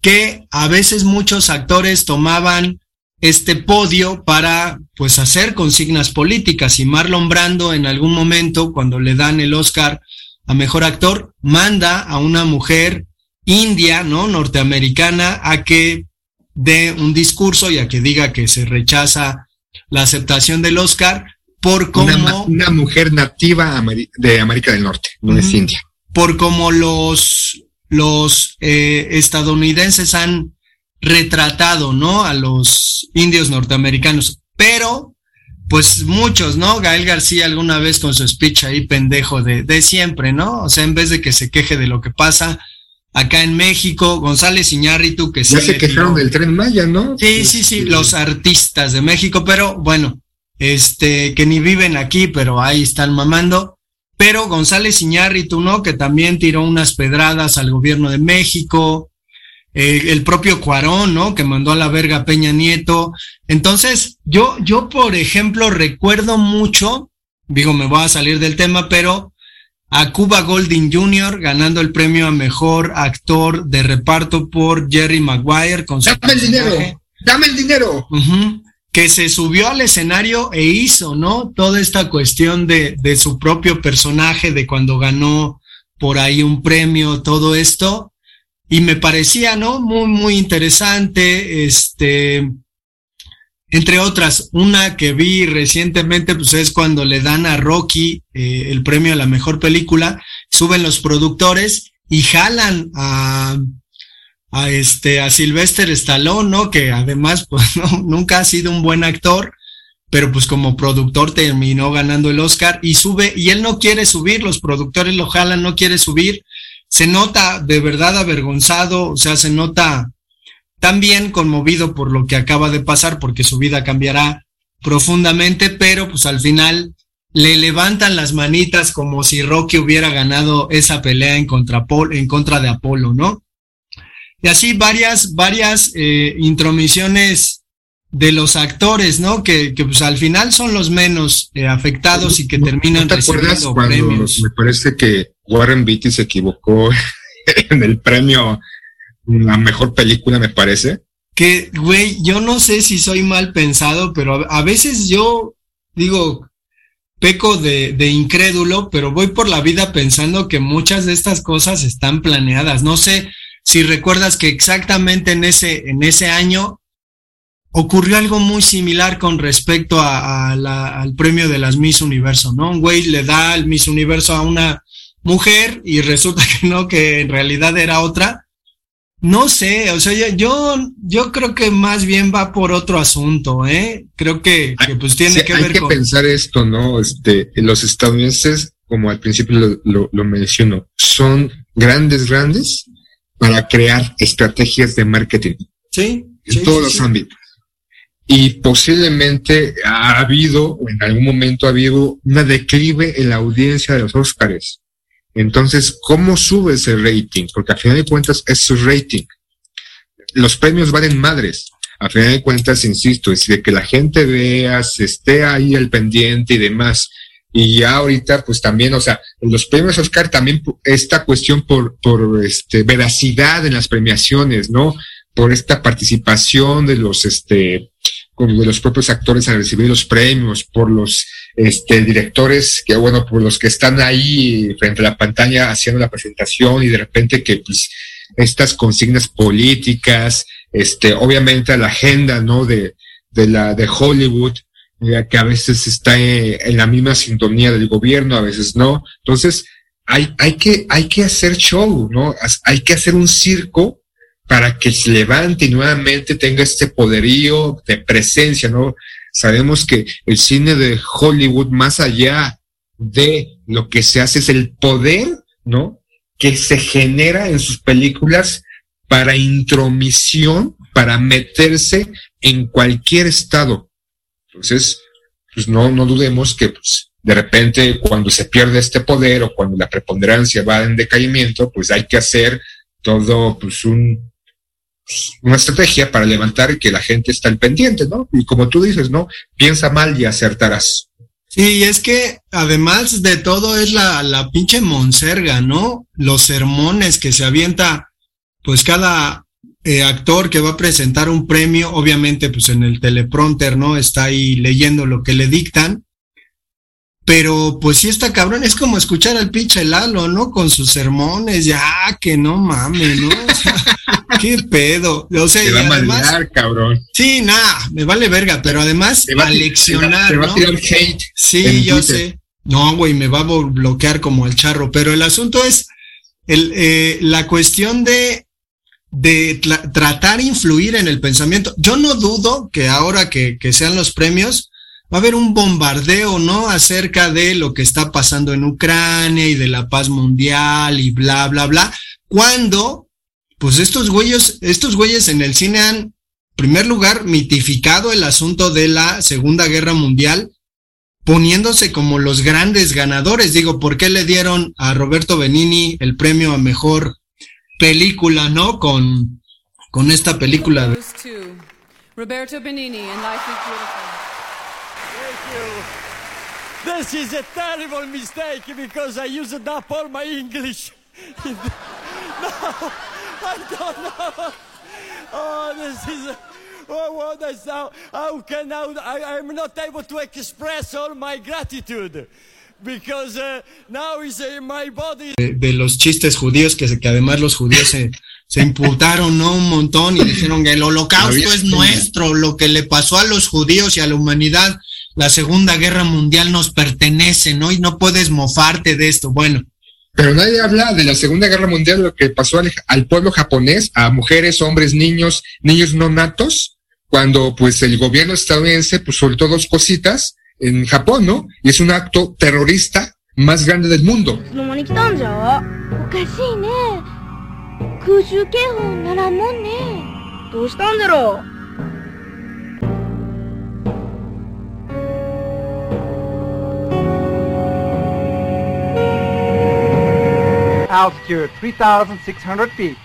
que a veces muchos actores tomaban este podio para pues hacer consignas políticas y Marlon Brando en algún momento cuando le dan el Oscar a mejor actor manda a una mujer india, ¿no? norteamericana a que dé un discurso y a que diga que se rechaza la aceptación del Oscar, por cómo... Una, una mujer nativa de América del Norte, no es india. por como los, los eh, estadounidenses han retratado, ¿no? A los indios norteamericanos. Pero, pues muchos, ¿no? Gael García alguna vez con su speech ahí pendejo de, de siempre, ¿no? O sea, en vez de que se queje de lo que pasa acá en México, González Iñárritu, que Ya se quejaron tiró- del tren Maya, ¿no? Sí, sí, sí, los artistas de México, pero bueno, este, que ni viven aquí, pero ahí están mamando. Pero González Iñárritu, ¿no? Que también tiró unas pedradas al gobierno de México. eh, el propio Cuarón, ¿no? Que mandó a la verga a Peña Nieto. Entonces, yo, yo, por ejemplo, recuerdo mucho, digo, me voy a salir del tema, pero a Cuba Golding Jr. ganando el premio a mejor actor de reparto por Jerry Maguire con su Dame el dinero, dame el dinero. Que se subió al escenario e hizo, ¿no? Toda esta cuestión de, de su propio personaje, de cuando ganó por ahí un premio, todo esto. Y me parecía, ¿no? Muy, muy interesante. Este, entre otras, una que vi recientemente, pues es cuando le dan a Rocky eh, el premio a la mejor película, suben los productores y jalan a, a este, a Sylvester Stallone, ¿no? Que además, <laughs> pues, no, nunca ha sido un buen actor, pero pues como productor terminó ganando el Oscar y sube, y él no quiere subir, los productores lo jalan, no quiere subir, se nota de verdad avergonzado, o sea, se nota también conmovido por lo que acaba de pasar, porque su vida cambiará profundamente, pero pues al final le levantan las manitas como si Rocky hubiera ganado esa pelea en contra, en contra de Apolo, ¿no? Y así varias, varias eh, intromisiones de los actores, ¿no? Que, que pues al final son los menos eh, afectados y que terminan ¿No te acuerdas recibiendo cuando premios. me parece que Warren Beatty se equivocó <laughs> en el premio la mejor película, me parece? Que, güey, yo no sé si soy mal pensado, pero a, a veces yo digo, peco de, de incrédulo, pero voy por la vida pensando que muchas de estas cosas están planeadas. No sé si recuerdas que exactamente en ese, en ese año ocurrió algo muy similar con respecto a, a la- al premio de las Miss Universo, ¿no? Un güey le da el Miss Universo a una mujer y <laughs> resulta que no, que en realidad era otra. No sé, o sea, yo, yo, creo que más bien va por otro asunto, ¿eh? Creo que, que pues tiene Sí, que hay ver que con... pensar esto, ¿no? Este, los estadounidenses, como al principio lo, lo, lo menciono, son grandes, grandes para crear estrategias de marketing Sí, en sí, todos sí, los sí. ámbitos. Y posiblemente ha habido, o en algún momento ha habido, una declive en la audiencia de los Óscares. Entonces, ¿cómo sube ese rating? Porque a final de cuentas es su rating. Los premios valen madres. A final de cuentas, insisto, es de que la gente vea, se esté ahí al pendiente y demás. Y ya ahorita, pues también, o sea, los premios Oscar también esta cuestión por, por este, veracidad en las premiaciones, ¿no? Por esta participación de los, este, de los propios actores al recibir los premios, por los este, directores, que bueno, por los que están ahí frente a la pantalla haciendo la presentación y de repente que pues estas consignas políticas, este, obviamente a la agenda, ¿no? De, de la, de Hollywood, que a veces está eh, en la misma sintonía del gobierno, a veces no. Entonces, hay, hay que, hay que hacer show, ¿no? Hay que hacer un circo para que se levante y nuevamente tenga este poderío de presencia, ¿no? Sabemos que el cine de Hollywood, más allá de lo que se hace, es el poder, ¿no? Que se genera en sus películas para intromisión, para meterse en cualquier estado. Entonces, pues no, no dudemos que, pues, de repente cuando se pierde este poder o cuando la preponderancia va en decaimiento, pues hay que hacer todo, pues, un, una estrategia para levantar y que la gente está al pendiente, ¿no? Y como tú dices, ¿no? Piensa mal y acertarás. Sí, es que además de todo es la, la pinche monserga, ¿no? Los sermones que se avienta, pues cada eh, actor que va a presentar un premio, obviamente pues en el teleprompter, ¿no? Está ahí leyendo lo que le dictan. Pero pues sí está cabrón, es como escuchar al pinche Lalo, ¿no? Con sus sermones, ya que no mames, ¿no? O sea, <laughs> ¿Qué pedo? O sea, Te va a además, mandar, cabrón. Sí, nada, me vale verga, pero además Te va, a- aleccionar, te va, te va ¿no? a tirar hate. Sí, yo Twitter. sé. No, güey, me va a bloquear como el charro, pero el asunto es el, eh, la cuestión de, de tra tratar de influir en el pensamiento. Yo no dudo que ahora que, que sean los premios, va a haber un bombardeo, ¿no? Acerca de lo que está pasando en Ucrania y de la paz mundial y bla, bla, bla. Cuando, pues estos güeyes, estos güeyes en el cine han, en primer lugar, mitificado el asunto de la Segunda Guerra Mundial, poniéndose como los grandes ganadores. Digo, ¿por qué le dieron a Roberto Benini el premio a mejor película, no? Con, con esta película de Roberto Benini and Life is Beautiful. This is a terrible mistake because I used up all my English. <laughs> no, I don't know. Oh, this is. Oh, what is now? How can now? I, I'm not able to express all my gratitude because uh, now is in my body. de, de los chistes judíos, que, que además los judíos se, se imputaron, ¿no? Un montón y dijeron que el holocausto es nuestro, lo que le pasó a los judíos y a la humanidad, la Segunda Guerra Mundial nos pertenece, ¿no? Y no puedes mofarte de esto. Bueno, Pero nadie habla de la Segunda Guerra Mundial, lo que pasó al, al pueblo japonés, a mujeres, hombres, niños, niños no natos, cuando pues el gobierno estadounidense pues soltó dos cositas en Japón, ¿no? Y es un acto terrorista más grande del mundo. altitude 3,600 feet.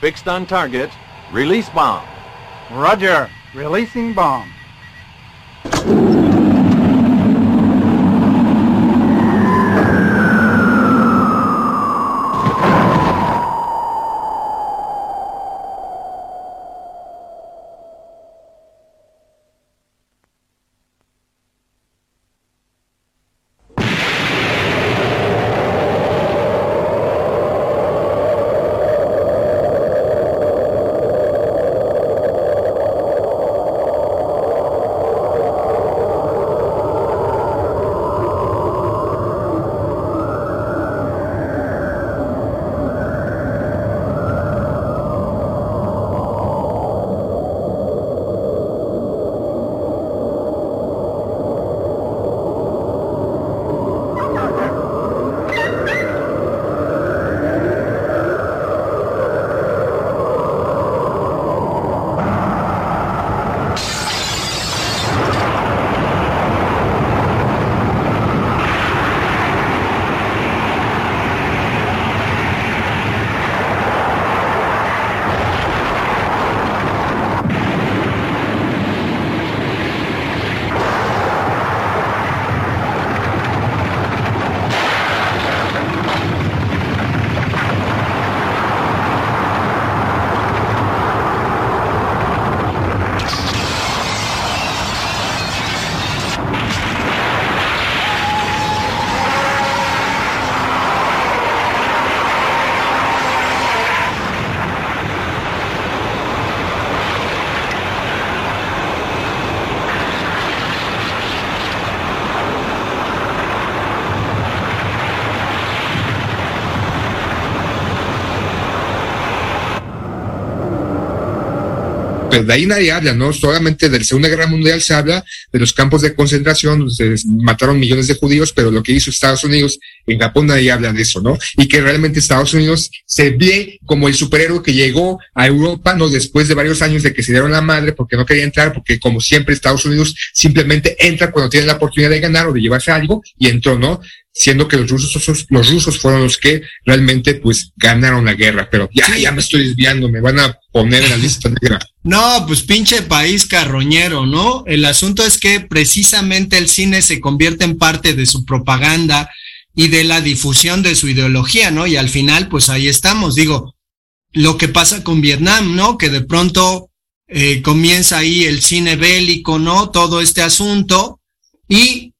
Fixed on target. Release bomb. Roger. Releasing bomb. Pero de ahí nadie habla, ¿no? Solamente de la Segunda Guerra Mundial se habla de los campos de concentración, donde se mataron millones de judíos, pero lo que hizo Estados Unidos en Japón nadie habla de eso, ¿no? Y que realmente Estados Unidos se ve como el superhéroe que llegó a Europa, ¿no? Después de varios años de que se dieron la madre porque no quería entrar, porque como siempre Estados Unidos simplemente entra cuando tiene la oportunidad de ganar o de llevarse algo y entró, ¿no? Siendo que los rusos, los rusos fueron los que realmente pues ganaron la guerra, pero ya, ya me estoy desviando, me van a poner en la lista negra. <laughs> No, pues pinche país carroñero, ¿no? El asunto es que precisamente el cine se convierte en parte de su propaganda y de la difusión de su ideología, ¿no? Y al final, pues ahí estamos. Digo, lo que pasa con Vietnam, ¿no? Que de pronto eh, comienza ahí el cine bélico, ¿no? Todo este asunto y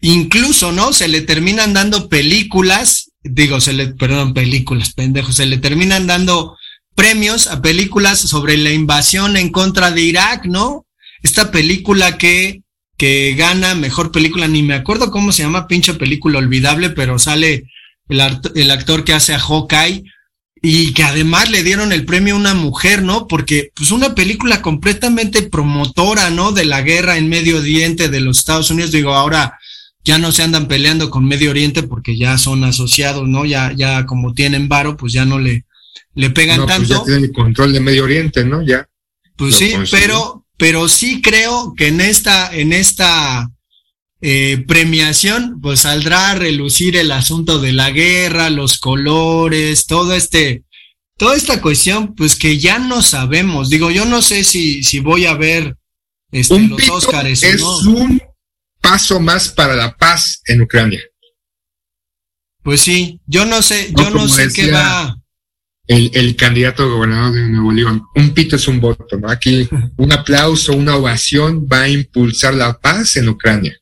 incluso, ¿no? Se le terminan dando películas, digo, se le, perdón, películas, pendejos, se le terminan dando premios a películas sobre la invasión en contra de Irak, ¿no? Esta película que, que gana mejor película, ni me acuerdo cómo se llama, pinche película olvidable, pero sale el, el actor que hace a Hawkeye y que además le dieron el premio a una mujer, ¿no? Porque pues una película completamente promotora, ¿no? De la guerra en Medio Oriente de los Estados Unidos, digo, ahora ya no se andan peleando con Medio Oriente porque ya son asociados, ¿no? Ya, ya como tienen varo, pues ya no le, le pegan no, pues tanto. ya tienen el control de Medio Oriente, ¿no? Ya. Pues sí, pero, pero sí creo que en esta, en esta eh, premiación, pues saldrá a relucir el asunto de la guerra, los colores, todo este, toda esta cuestión, pues que ya no sabemos. Digo, yo no sé si, si voy a ver este, Un los Óscares es o no. un paso más para la paz en Ucrania. Pues sí, yo no sé, yo no sé qué va. El, el candidato a gobernador de Nuevo León, un pito es un voto, ¿no? Aquí <laughs> un aplauso, una ovación va a impulsar la paz en Ucrania.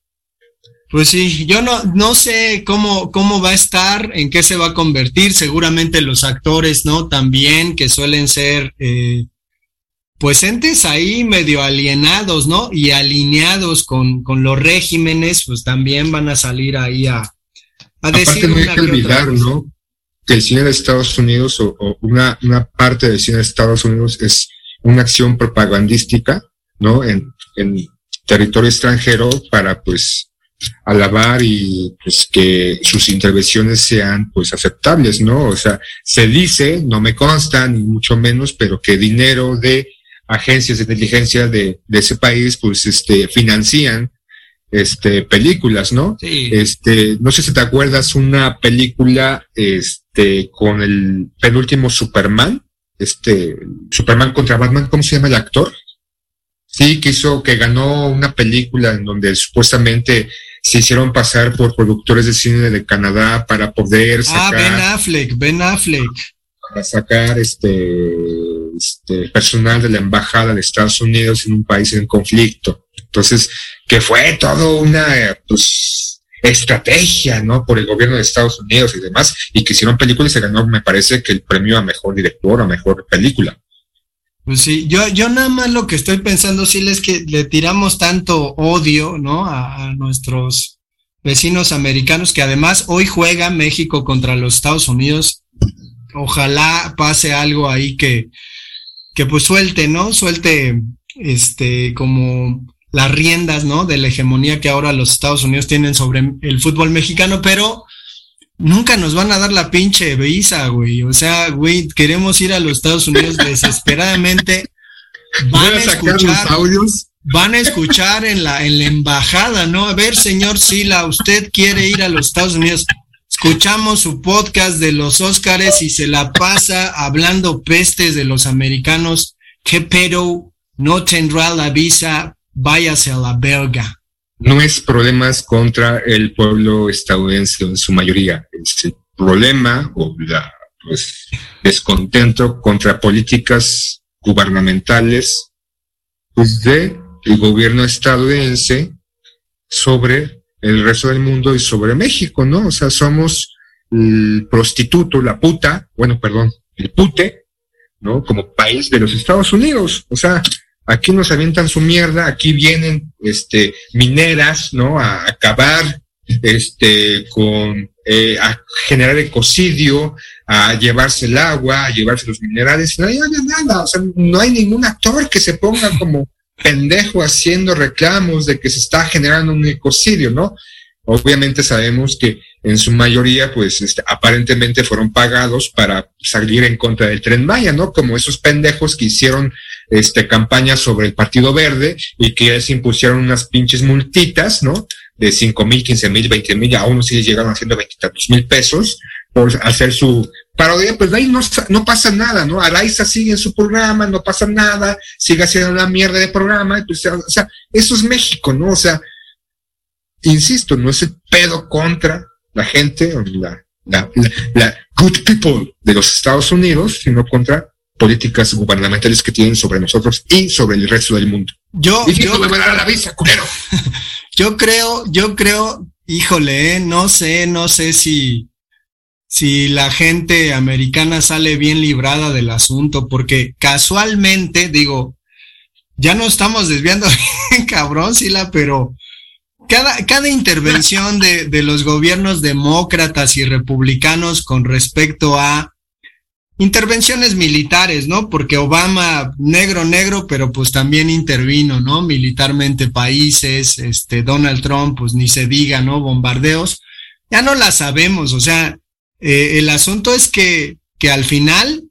Pues sí, yo no, no sé cómo, cómo va a estar, en qué se va a convertir. Seguramente los actores, ¿no? También, que suelen ser, eh, pues entes ahí medio alienados, ¿no? Y alineados con, con los regímenes, pues también van a salir ahí a, a decir Aparte no hay que olvidar. ¿no? Que el cine de Estados Unidos o, o una, una parte del cine de Estados Unidos es una acción propagandística, ¿no? En, en territorio extranjero para, pues, alabar y, pues, que sus intervenciones sean, pues, aceptables, ¿no? O sea, se dice, no me consta, ni mucho menos, pero que dinero de agencias de inteligencia de, de ese país, pues, este, financian, este, películas, ¿no? Sí. Este, no sé si te acuerdas una película, este, con el penúltimo Superman, este, Superman contra Batman, ¿cómo se llama el actor? Sí, que hizo, que ganó una película en donde supuestamente se hicieron pasar por productores de cine de Canadá para poder Ah, Ben sacar, Affleck, Ben Affleck. para sacar este, este personal de la embajada de Estados Unidos en un país en conflicto. Entonces, que fue todo una, pues, estrategia, ¿no? Por el gobierno de Estados Unidos y demás, y que hicieron películas y se ganó, me parece que el premio a mejor director, a mejor película. Pues sí, yo, yo nada más lo que estoy pensando, sí, es que le tiramos tanto odio, ¿no? A nuestros vecinos americanos, que además hoy juega México contra los Estados Unidos. Ojalá pase algo ahí que, que pues suelte, ¿no? Suelte, este, como las riendas, ¿no? De la hegemonía que ahora los Estados Unidos tienen sobre el fútbol mexicano, pero nunca nos van a dar la pinche visa, güey. O sea, güey, queremos ir a los Estados Unidos desesperadamente. <laughs> Van a escuchar, audios. van a escuchar en la, en la embajada, ¿no? A ver, señor Sila, usted quiere ir a los Estados Unidos. Escuchamos su podcast de los Óscares y se la pasa hablando pestes de los americanos. ¿Qué pero? No tendrá la visa, váyase a la belga. No es problemas contra el pueblo estadounidense en su mayoría, es el problema o la, pues, descontento contra políticas gubernamentales pues, de el gobierno estadounidense sobre el resto del mundo y sobre México, ¿no? O sea, somos el prostituto, la puta, bueno, perdón, el pute, ¿no? Como país de los Estados Unidos. O sea, aquí nos avientan su mierda, aquí vienen, este, mineras, ¿no? A acabar, este, con, eh, a generar ecocidio, a llevarse el agua, a llevarse los minerales, no hay nada, o sea, no hay ningún actor que se ponga como <laughs> pendejo haciendo reclamos de que se está generando un ecocidio, ¿no? Obviamente sabemos que en su mayoría, pues, este, aparentemente fueron pagados para salir en contra del tren Maya, ¿no? Como esos pendejos que hicieron, este, campañas sobre el Partido Verde y que se impusieron unas pinches multitas, ¿no? De cinco mil, quince mil, veinte mil, a unos sí llegaron haciendo veintitantos mil pesos por hacer su parodia, pues ahí no, no pasa nada, ¿no? Araiza sigue en su programa, no pasa nada, sigue haciendo una mierda de programa, pues, o sea, eso es México, ¿no? O sea, insisto, no es el pedo contra la gente, o la, la, la, la good people de los Estados Unidos, sino contra políticas gubernamentales que tienen sobre nosotros y sobre el resto del mundo. Yo, Y yo, me va a dar la visa, culero. <laughs> yo creo, yo creo, híjole, eh, no sé, no sé si, si la gente americana sale bien librada del asunto, porque casualmente, digo, ya no estamos desviando <laughs> cabrón, Sila, pero cada, cada intervención de, de los gobiernos demócratas y republicanos con respecto a intervenciones militares, ¿no? Porque Obama, negro, negro, pero pues también intervino, ¿no? Militarmente países, este, Donald Trump, pues ni se diga, ¿no? Bombardeos. Ya no la sabemos, o sea, eh, el asunto es que, que al final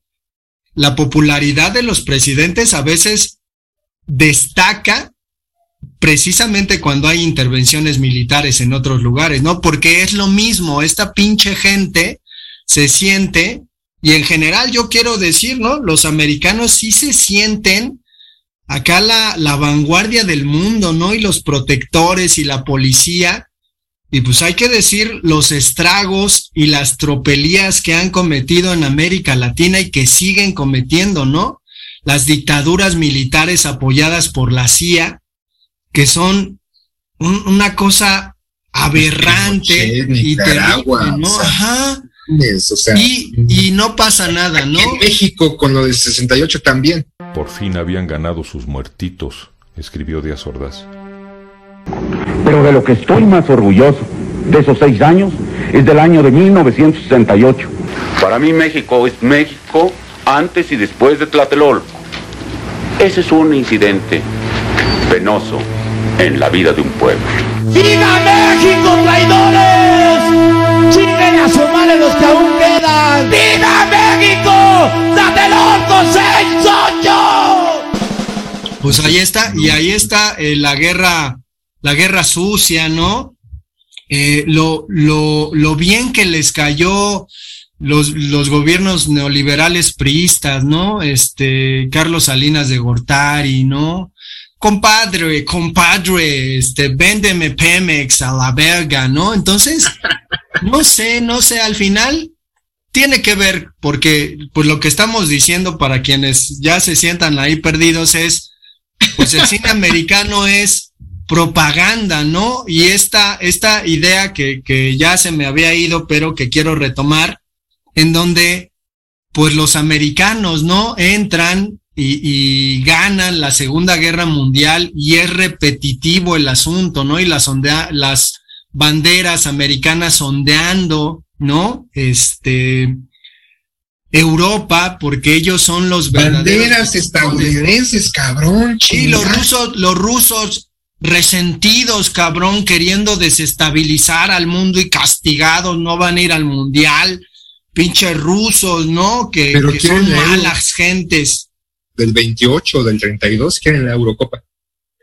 la popularidad de los presidentes a veces destaca precisamente cuando hay intervenciones militares en otros lugares, ¿no? Porque es lo mismo, esta pinche gente se siente, y en general yo quiero decir, ¿no? Los americanos sí se sienten acá la, la vanguardia del mundo, ¿no? Y los protectores y la policía, y pues hay que decir los estragos y las tropelías que han cometido en América Latina y que siguen cometiendo, ¿no? Las dictaduras militares apoyadas por la CIA, que son un, una cosa aberrante y terrible, ¿no? Ajá. O sea, y, y, no pasa nada, ¿no? En México con lo del 68 también. Por fin habían ganado sus muertitos, escribió Díaz Ordaz. Pero de lo que estoy más orgulloso de esos seis años es del año de 1968. Para mí México es México antes y después de Tlatelolco. Ese es un incidente penoso en la vida de un pueblo. ¡Viva México, traidores! ¡Chinguen a su madre los que aún quedan! ¡Viva México! ¡Tlatelolco 68! Pues ahí está, y ahí está eh, la guerra la guerra sucia, ¿no? Eh, lo, lo, lo bien que les cayó los, los gobiernos neoliberales priistas, ¿no? Este, Carlos Salinas de Gortari, ¿no? Compadre, compadre, este, véndeme Pemex a la verga, ¿no? Entonces, no sé, no sé, al final tiene que ver, porque pues lo que estamos diciendo para quienes ya se sientan ahí perdidos es, pues el cine <laughs> americano es propaganda, ¿no? Y esta, esta idea que, que ya se me había ido, pero que quiero retomar, en donde, pues los americanos, ¿no? Entran y, y, ganan la Segunda Guerra Mundial y es repetitivo el asunto, ¿no? Y las, ondea, las banderas americanas ondeando, ¿no? Este, Europa, porque ellos son los banderas estadounidenses, cabrón. Sí, los rusos, los rusos resentidos, cabrón, queriendo desestabilizar al mundo y castigados, no van a ir al mundial, pinches rusos, ¿no? Que, Pero que son malas gentes. Del 28, del 32, quieren la Eurocopa.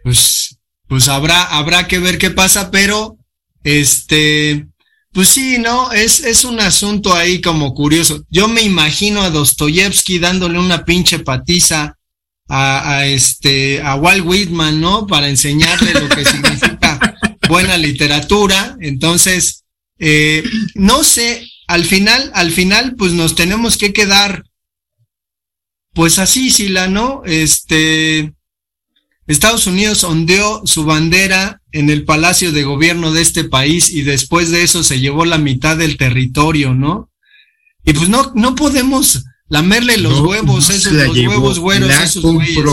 Pues, pues habrá, habrá que ver qué pasa, pero, este, pues sí, ¿no? Es, es un asunto ahí como curioso. Yo me imagino a Dostoyevsky dándole una pinche patiza a, a, este a Walt Whitman, ¿no? Para enseñarle lo que significa <laughs> buena literatura. Entonces, eh, no sé, al final, al final, pues nos tenemos que quedar, pues así, Sila, ¿no? Este, Estados Unidos ondeó su bandera en el Palacio de Gobierno de este país y después de eso se llevó la mitad del territorio, ¿no? Y pues no, no podemos lamerle los no, huevos, esos, los llevó, huevos güeros, esos güeyes.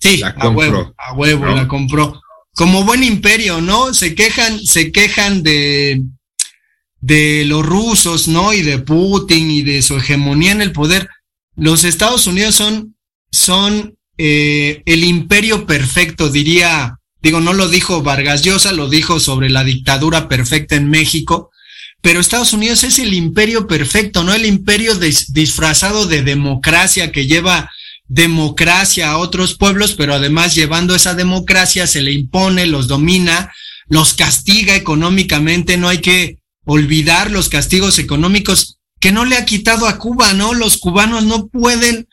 Sí, la a huevo, a huevo, ¿no? la compró. Como buen imperio, ¿no? Se quejan, se quejan de, de los rusos, ¿no? Y de Putin y de su hegemonía en el poder. Los Estados Unidos son, son eh, el imperio perfecto, diría, digo, no lo dijo Vargas Llosa, lo dijo sobre la dictadura perfecta en México, pero Estados Unidos es el imperio perfecto, no el imperio dis disfrazado de democracia que lleva democracia a otros pueblos, pero además llevando esa democracia se le impone, los domina, los castiga económicamente, no hay que olvidar los castigos económicos que no le ha quitado a Cuba, ¿no? Los cubanos no pueden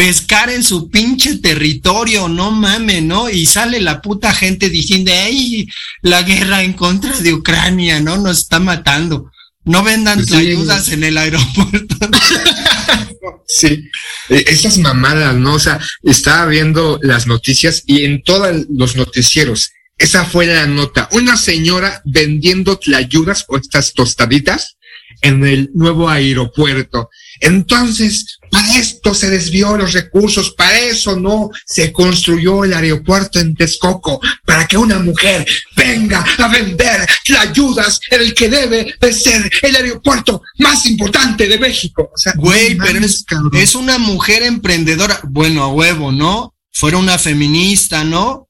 pescar en su pinche territorio, no mames, ¿no? Y sale la puta gente diciendo, ay, la guerra en contra de Ucrania, ¿no? Nos está matando. No vendan sí. ayudas en el aeropuerto. <laughs> sí, esas mamadas, ¿no? O sea, estaba viendo las noticias y en todos los noticieros, esa fue la nota. Una señora vendiendo tlayudas o estas tostaditas en el nuevo aeropuerto. Entonces, para esto se desvió los recursos, para eso no se construyó el aeropuerto en Texcoco, para que una mujer venga a vender la ayudas en el que debe de ser el aeropuerto más importante de México. O sea, Güey, no pero es, es una mujer emprendedora. Bueno, a huevo, ¿no? Fuera una feminista, ¿no?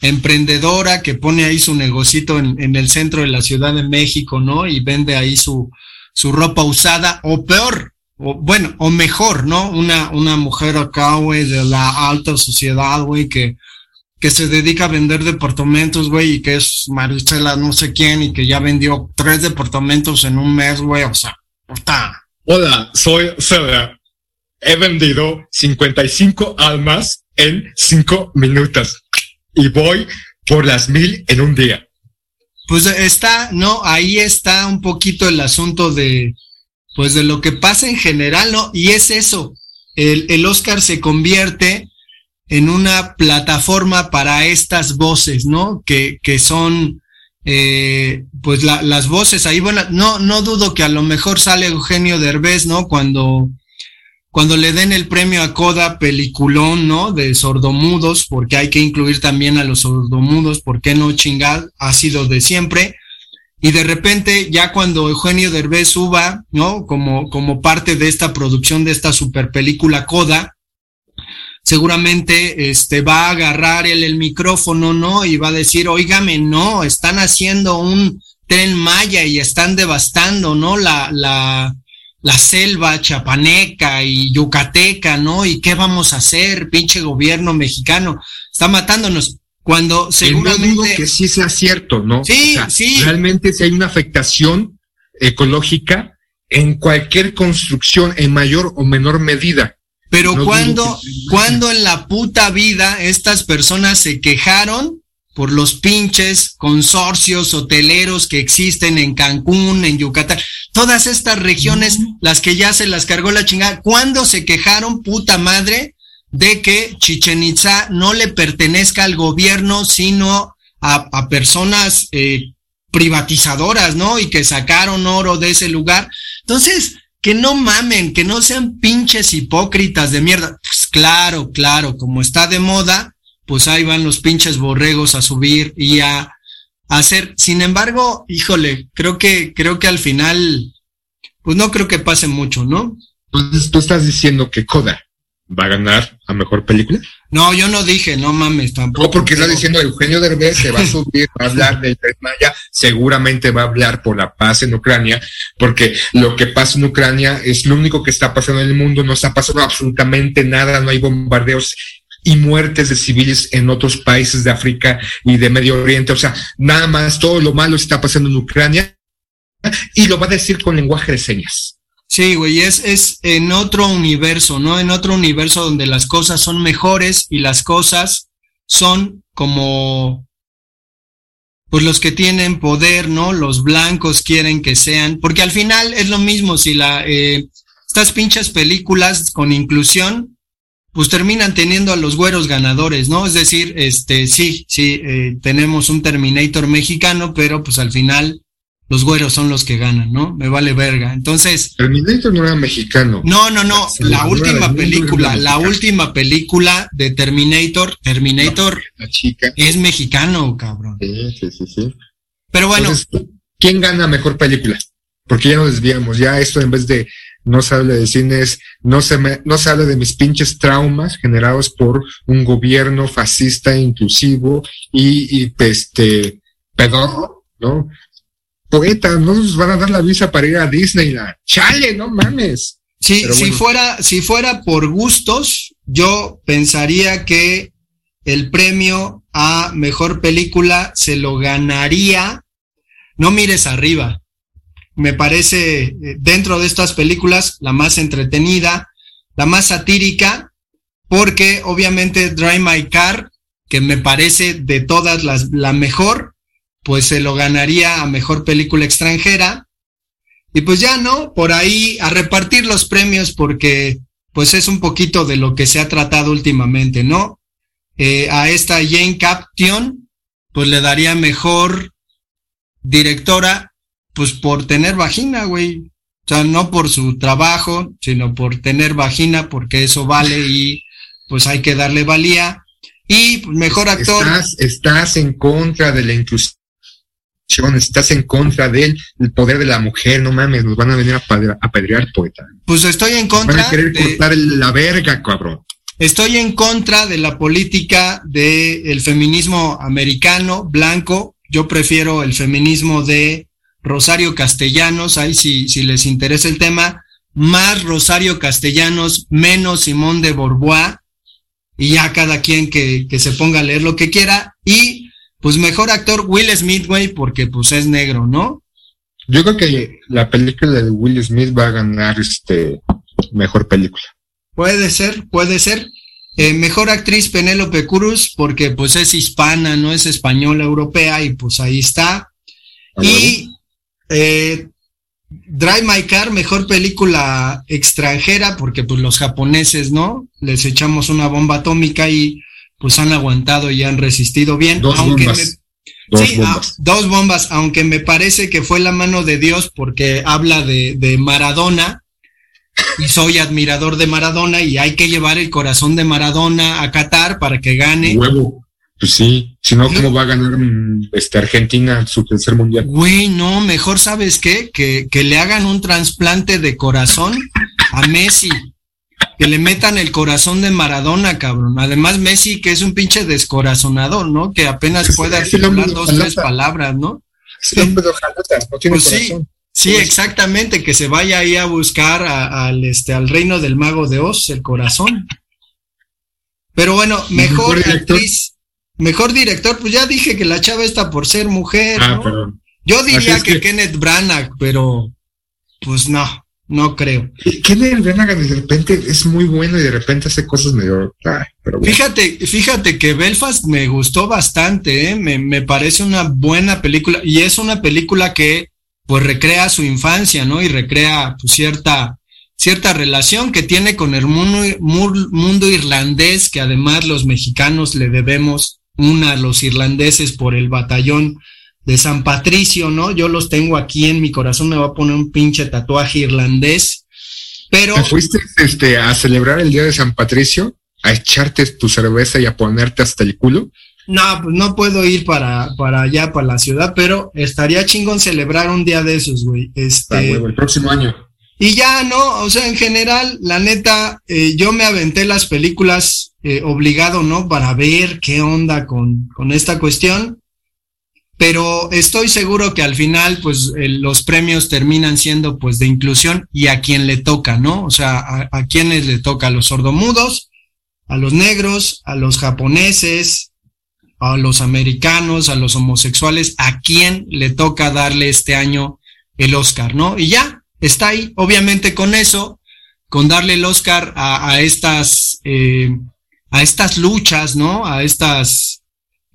Emprendedora que pone ahí su negocito en, en el centro de la Ciudad de México, ¿no? Y vende ahí su, su ropa usada, o peor, o bueno, o mejor, ¿no? Una, una mujer acá, güey, de la alta sociedad, güey, que, que se dedica a vender departamentos, güey, y que es Maricela no sé quién, y que ya vendió tres departamentos en un mes, güey, o sea, está. Hola, soy Cedra. He vendido 55 almas en 5 minutos y voy por las mil en un día. Pues está, no, ahí está un poquito el asunto de, pues de lo que pasa en general, ¿no? Y es eso, el, el Oscar se convierte en una plataforma para estas voces, ¿no? Que, que son, eh, pues la- las voces ahí, bueno, no, no dudo que a lo mejor sale Eugenio Derbez, ¿no? Cuando, cuando le den el premio a Coda peliculón, ¿no? De sordomudos, porque hay que incluir también a los sordomudos, ¿por qué no chingar? Ha sido de siempre. Y de repente, ya cuando Eugenio Derbez suba, ¿no? Como, como parte de esta producción de esta super película Coda, seguramente este va a agarrar él el micrófono, ¿no? Y va a decir, oígame, no, están haciendo un tren Maya y están devastando, ¿no? La, la, la selva chapaneca y yucateca, ¿no? ¿Y qué vamos a hacer, pinche gobierno mexicano? Está matándonos. Cuando no seguramente... dudo que sí sea cierto, ¿no? Sí, O sea, sí. Realmente si hay una afectación ecológica en cualquier construcción en mayor o menor medida. Pero No cuando, cuando en la puta vida estas personas se quejaron por los pinches consorcios hoteleros que existen en Cancún, en Yucatán, todas estas regiones, las que ya se las cargó la chingada, ¿cuándo se quejaron, puta madre, de que Chichen Itza no le pertenezca al gobierno, sino a, personas eh, privatizadoras, ¿no? Y que sacaron oro de ese lugar. Entonces, que no mamen, que no sean pinches hipócritas de mierda. Pues claro, claro, como está de moda, pues ahí van los pinches borregos a subir y a, a hacer. Sin embargo, híjole, creo que, creo que al final, pues no creo que pase mucho, ¿no? Entonces tú estás diciendo que Coda va a ganar a mejor película. No, yo no dije, no mames, tampoco. No, porque está diciendo Eugenio Derbez se va a subir, va a hablar del Tren Maya, seguramente va a hablar por la paz en Ucrania, porque lo que pasa en Ucrania es lo único que está pasando en el mundo, no está pasando absolutamente nada, no hay bombardeos y muertes de civiles en otros países de África y de Medio Oriente, o sea, nada más, todo lo malo está pasando en Ucrania y lo va a decir con lenguaje de señas. Sí, güey, es, es en otro universo, ¿no? En otro universo donde las cosas son mejores y las cosas son como, pues los que tienen poder, ¿no? Los blancos quieren que sean, porque al final es lo mismo si la, eh, estas pinches películas con inclusión, pues terminan teniendo a los güeros ganadores, ¿no? Es decir, este, sí, sí, eh, tenemos un Terminator mexicano, pero pues al final los güeros son los que ganan, ¿no? Me vale verga. Entonces, Terminator no era mexicano. no, no, no, la no, última película, la última película de Terminator, Terminator La chica. es mexicano, cabrón. Sí, sí, sí, sí. Pero bueno, Entonces, ¿quién gana mejor película? Porque ya nos desviamos, ya esto en vez de no se habla de cines, no se me, no se habla de mis pinches traumas generados por un gobierno fascista, inclusivo y, y este pedorro, ¿no? Poeta, no nos van a dar la visa para ir a Disneyland. Chale, no mames. si, fuera, si fuera por gustos, yo pensaría que el premio a mejor película se lo ganaría. No mires arriba. Me parece eh, dentro de estas películas la más entretenida, la más satírica, porque obviamente Drive My Car, que me parece de todas las la mejor, pues se lo ganaría a mejor película extranjera. Y pues ya, ¿no? Por ahí a repartir los premios porque pues es un poquito de lo que se ha tratado últimamente, ¿no? Eh, a esta Jane Caption, pues le daría mejor directora, pues por tener vagina, güey. O sea, no por su trabajo, sino por tener vagina, porque eso vale y pues hay que darle valía. Y mejor actor. Estás, estás en contra de la inclusión, estás en contra del el poder de la mujer, no mames, nos van a venir a apedrear, poeta. Pues estoy en Van contra. a querer de- cortar la verga, cabrón. Estoy en contra de la política del feminismo americano, blanco. Yo prefiero el feminismo de Rosario Castellanos, ahí si, si les interesa el tema, más Rosario Castellanos, menos Simón de Borbois, y ya cada quien que, que se ponga a leer lo que quiera. Y pues mejor actor Will Smith, güey, porque pues es negro, ¿no? Yo creo que la película de Will Smith va a ganar este mejor película. Puede ser, puede ser. Eh, mejor actriz Penélope Cruz, porque pues es hispana, no es española europea, y pues ahí está. Y eh, Drive My Car, mejor película extranjera, porque pues los japoneses, ¿no? Les echamos una bomba atómica y pues han aguantado y han resistido bien. Dos aunque bombas. me- Dos sí, bombas. ah, dos bombas, aunque me parece que fue la mano de Dios porque habla de, de Maradona y soy admirador de Maradona y hay que llevar el corazón de Maradona a Qatar para que gane. Huevo. Pues sí, si no, ¿cómo va a ganar mm, este, Argentina su tercer mundial? Güey, no, mejor sabes qué, que, que le hagan un trasplante de corazón a Messi, que le metan el corazón de Maradona, cabrón. Además, Messi, que es un pinche descorazonador, ¿no? Que apenas puede articular dos, tres palabras, ¿no? Hojalata, no tiene Pues sí, corazón. sí, exactamente, que se vaya ahí a buscar a- al este al reino del mago de Oz, el corazón. Pero bueno, mejor mejor director? actriz, mejor director, pues ya dije que la chava está por ser mujer, Ah. Yo diría Así es que, que- Kenneth Branagh, pero pues no, no creo. Kenneth Branagh de repente es muy bueno y de repente hace cosas medio... Ay, pero bueno. Fíjate, fíjate que Belfast me gustó bastante, ¿eh? me, me parece una buena película y es una película que pues recrea su infancia, ¿no? Y recrea pues, cierta, cierta relación que tiene con el mundo, mu- mundo irlandés, que además los mexicanos le debemos una a los irlandeses por el batallón de San Patricio, ¿no? Yo los tengo aquí en mi corazón, me va a poner un pinche tatuaje irlandés, pero... ¿Te fuiste este, a celebrar el día de San Patricio? ¿A echarte tu cerveza y a ponerte hasta el culo? No, pues no puedo ir para, para allá, para la ciudad, pero estaría chingón celebrar un día de esos, güey. Ah, Este, huevo, el próximo año. y ya, ¿no? O sea, en general, la neta, eh, yo me aventé las películas eh, obligado, ¿no? Para ver qué onda con, con esta cuestión. Pero estoy seguro que al final, pues, los premios terminan siendo, pues, de inclusión y a quien le toca, ¿no? O sea, a, a quienes le toca, a los sordomudos, a los negros, a los japoneses, a los americanos, a los homosexuales, a quién le toca darle este año el Oscar, ¿no? Y ya, está ahí. Obviamente con eso, con darle el Oscar a estas, eh, a estas luchas, ¿no? A estas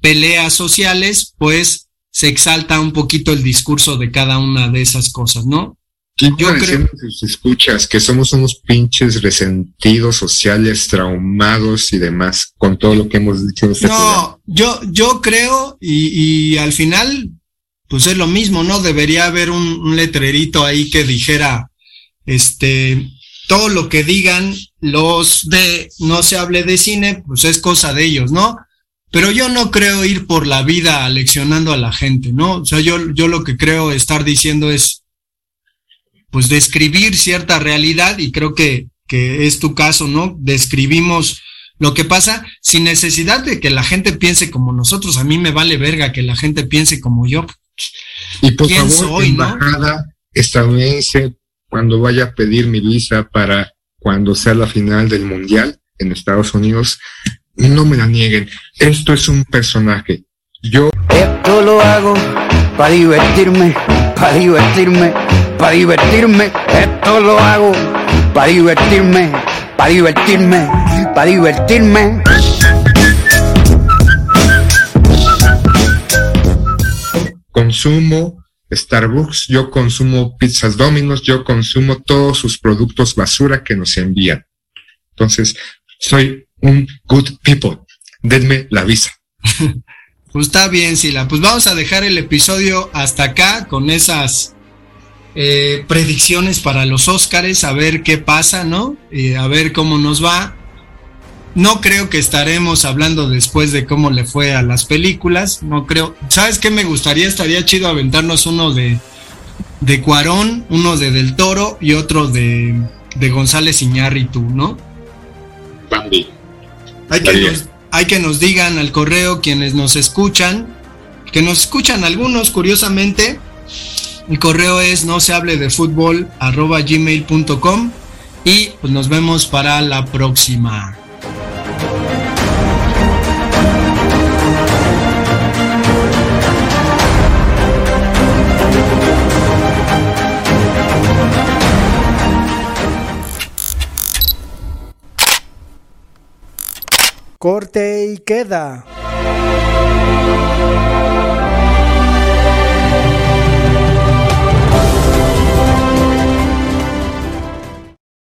peleas sociales, pues se exalta un poquito el discurso de cada una de esas cosas, ¿no? ¿Quién Yo creo- que escuchas que somos unos pinches resentidos sociales, traumados y demás, con todo lo que hemos dicho en este programa? No, yo, yo creo, y, y al final, pues es lo mismo, ¿no? Debería haber un, un letrerito ahí que dijera, este, todo lo que digan los de no se hable de cine, pues es cosa de ellos, ¿no? Pero yo no creo ir por la vida leccionando a la gente, ¿no? O sea, yo, yo lo que creo estar diciendo es, pues describir cierta realidad y creo que, que es tu caso, ¿no? Describimos lo que pasa sin necesidad de que la gente piense como nosotros. A mí me vale verga que la gente piense como yo. Y por ¿Quién favor, soy, no? embajada estadounidense, cuando vaya a pedir mi visa para cuando sea la final del mundial en Estados Unidos, no me la nieguen. Esto es un personaje. Yo Esto lo hago para divertirme, para divertirme, para divertirme. Esto lo hago para divertirme, para divertirme, para divertirme. consumo Starbucks, yo consumo pizzas Domino's, yo consumo todos sus productos basura que nos envían. Entonces, soy un good people. Denme la visa. <laughs> Pues está bien, Sila. Pues vamos a dejar el episodio hasta acá con esas eh, predicciones para los Óscares, a ver qué pasa, ¿no? Eh, a ver cómo nos va. No creo que estaremos hablando después de cómo le fue a las películas. No creo. ¿Sabes qué me gustaría? Estaría chido aventarnos uno de, de Cuarón, uno de Del Toro y otro de, de González Iñárritu, ¿no? Bambi. Hay que, nos, hay que nos digan al correo quienes nos escuchan, que nos escuchan algunos, curiosamente. El correo es no se hable de fútbol arroba gmail.com y pues nos vemos para la próxima. Corte y queda.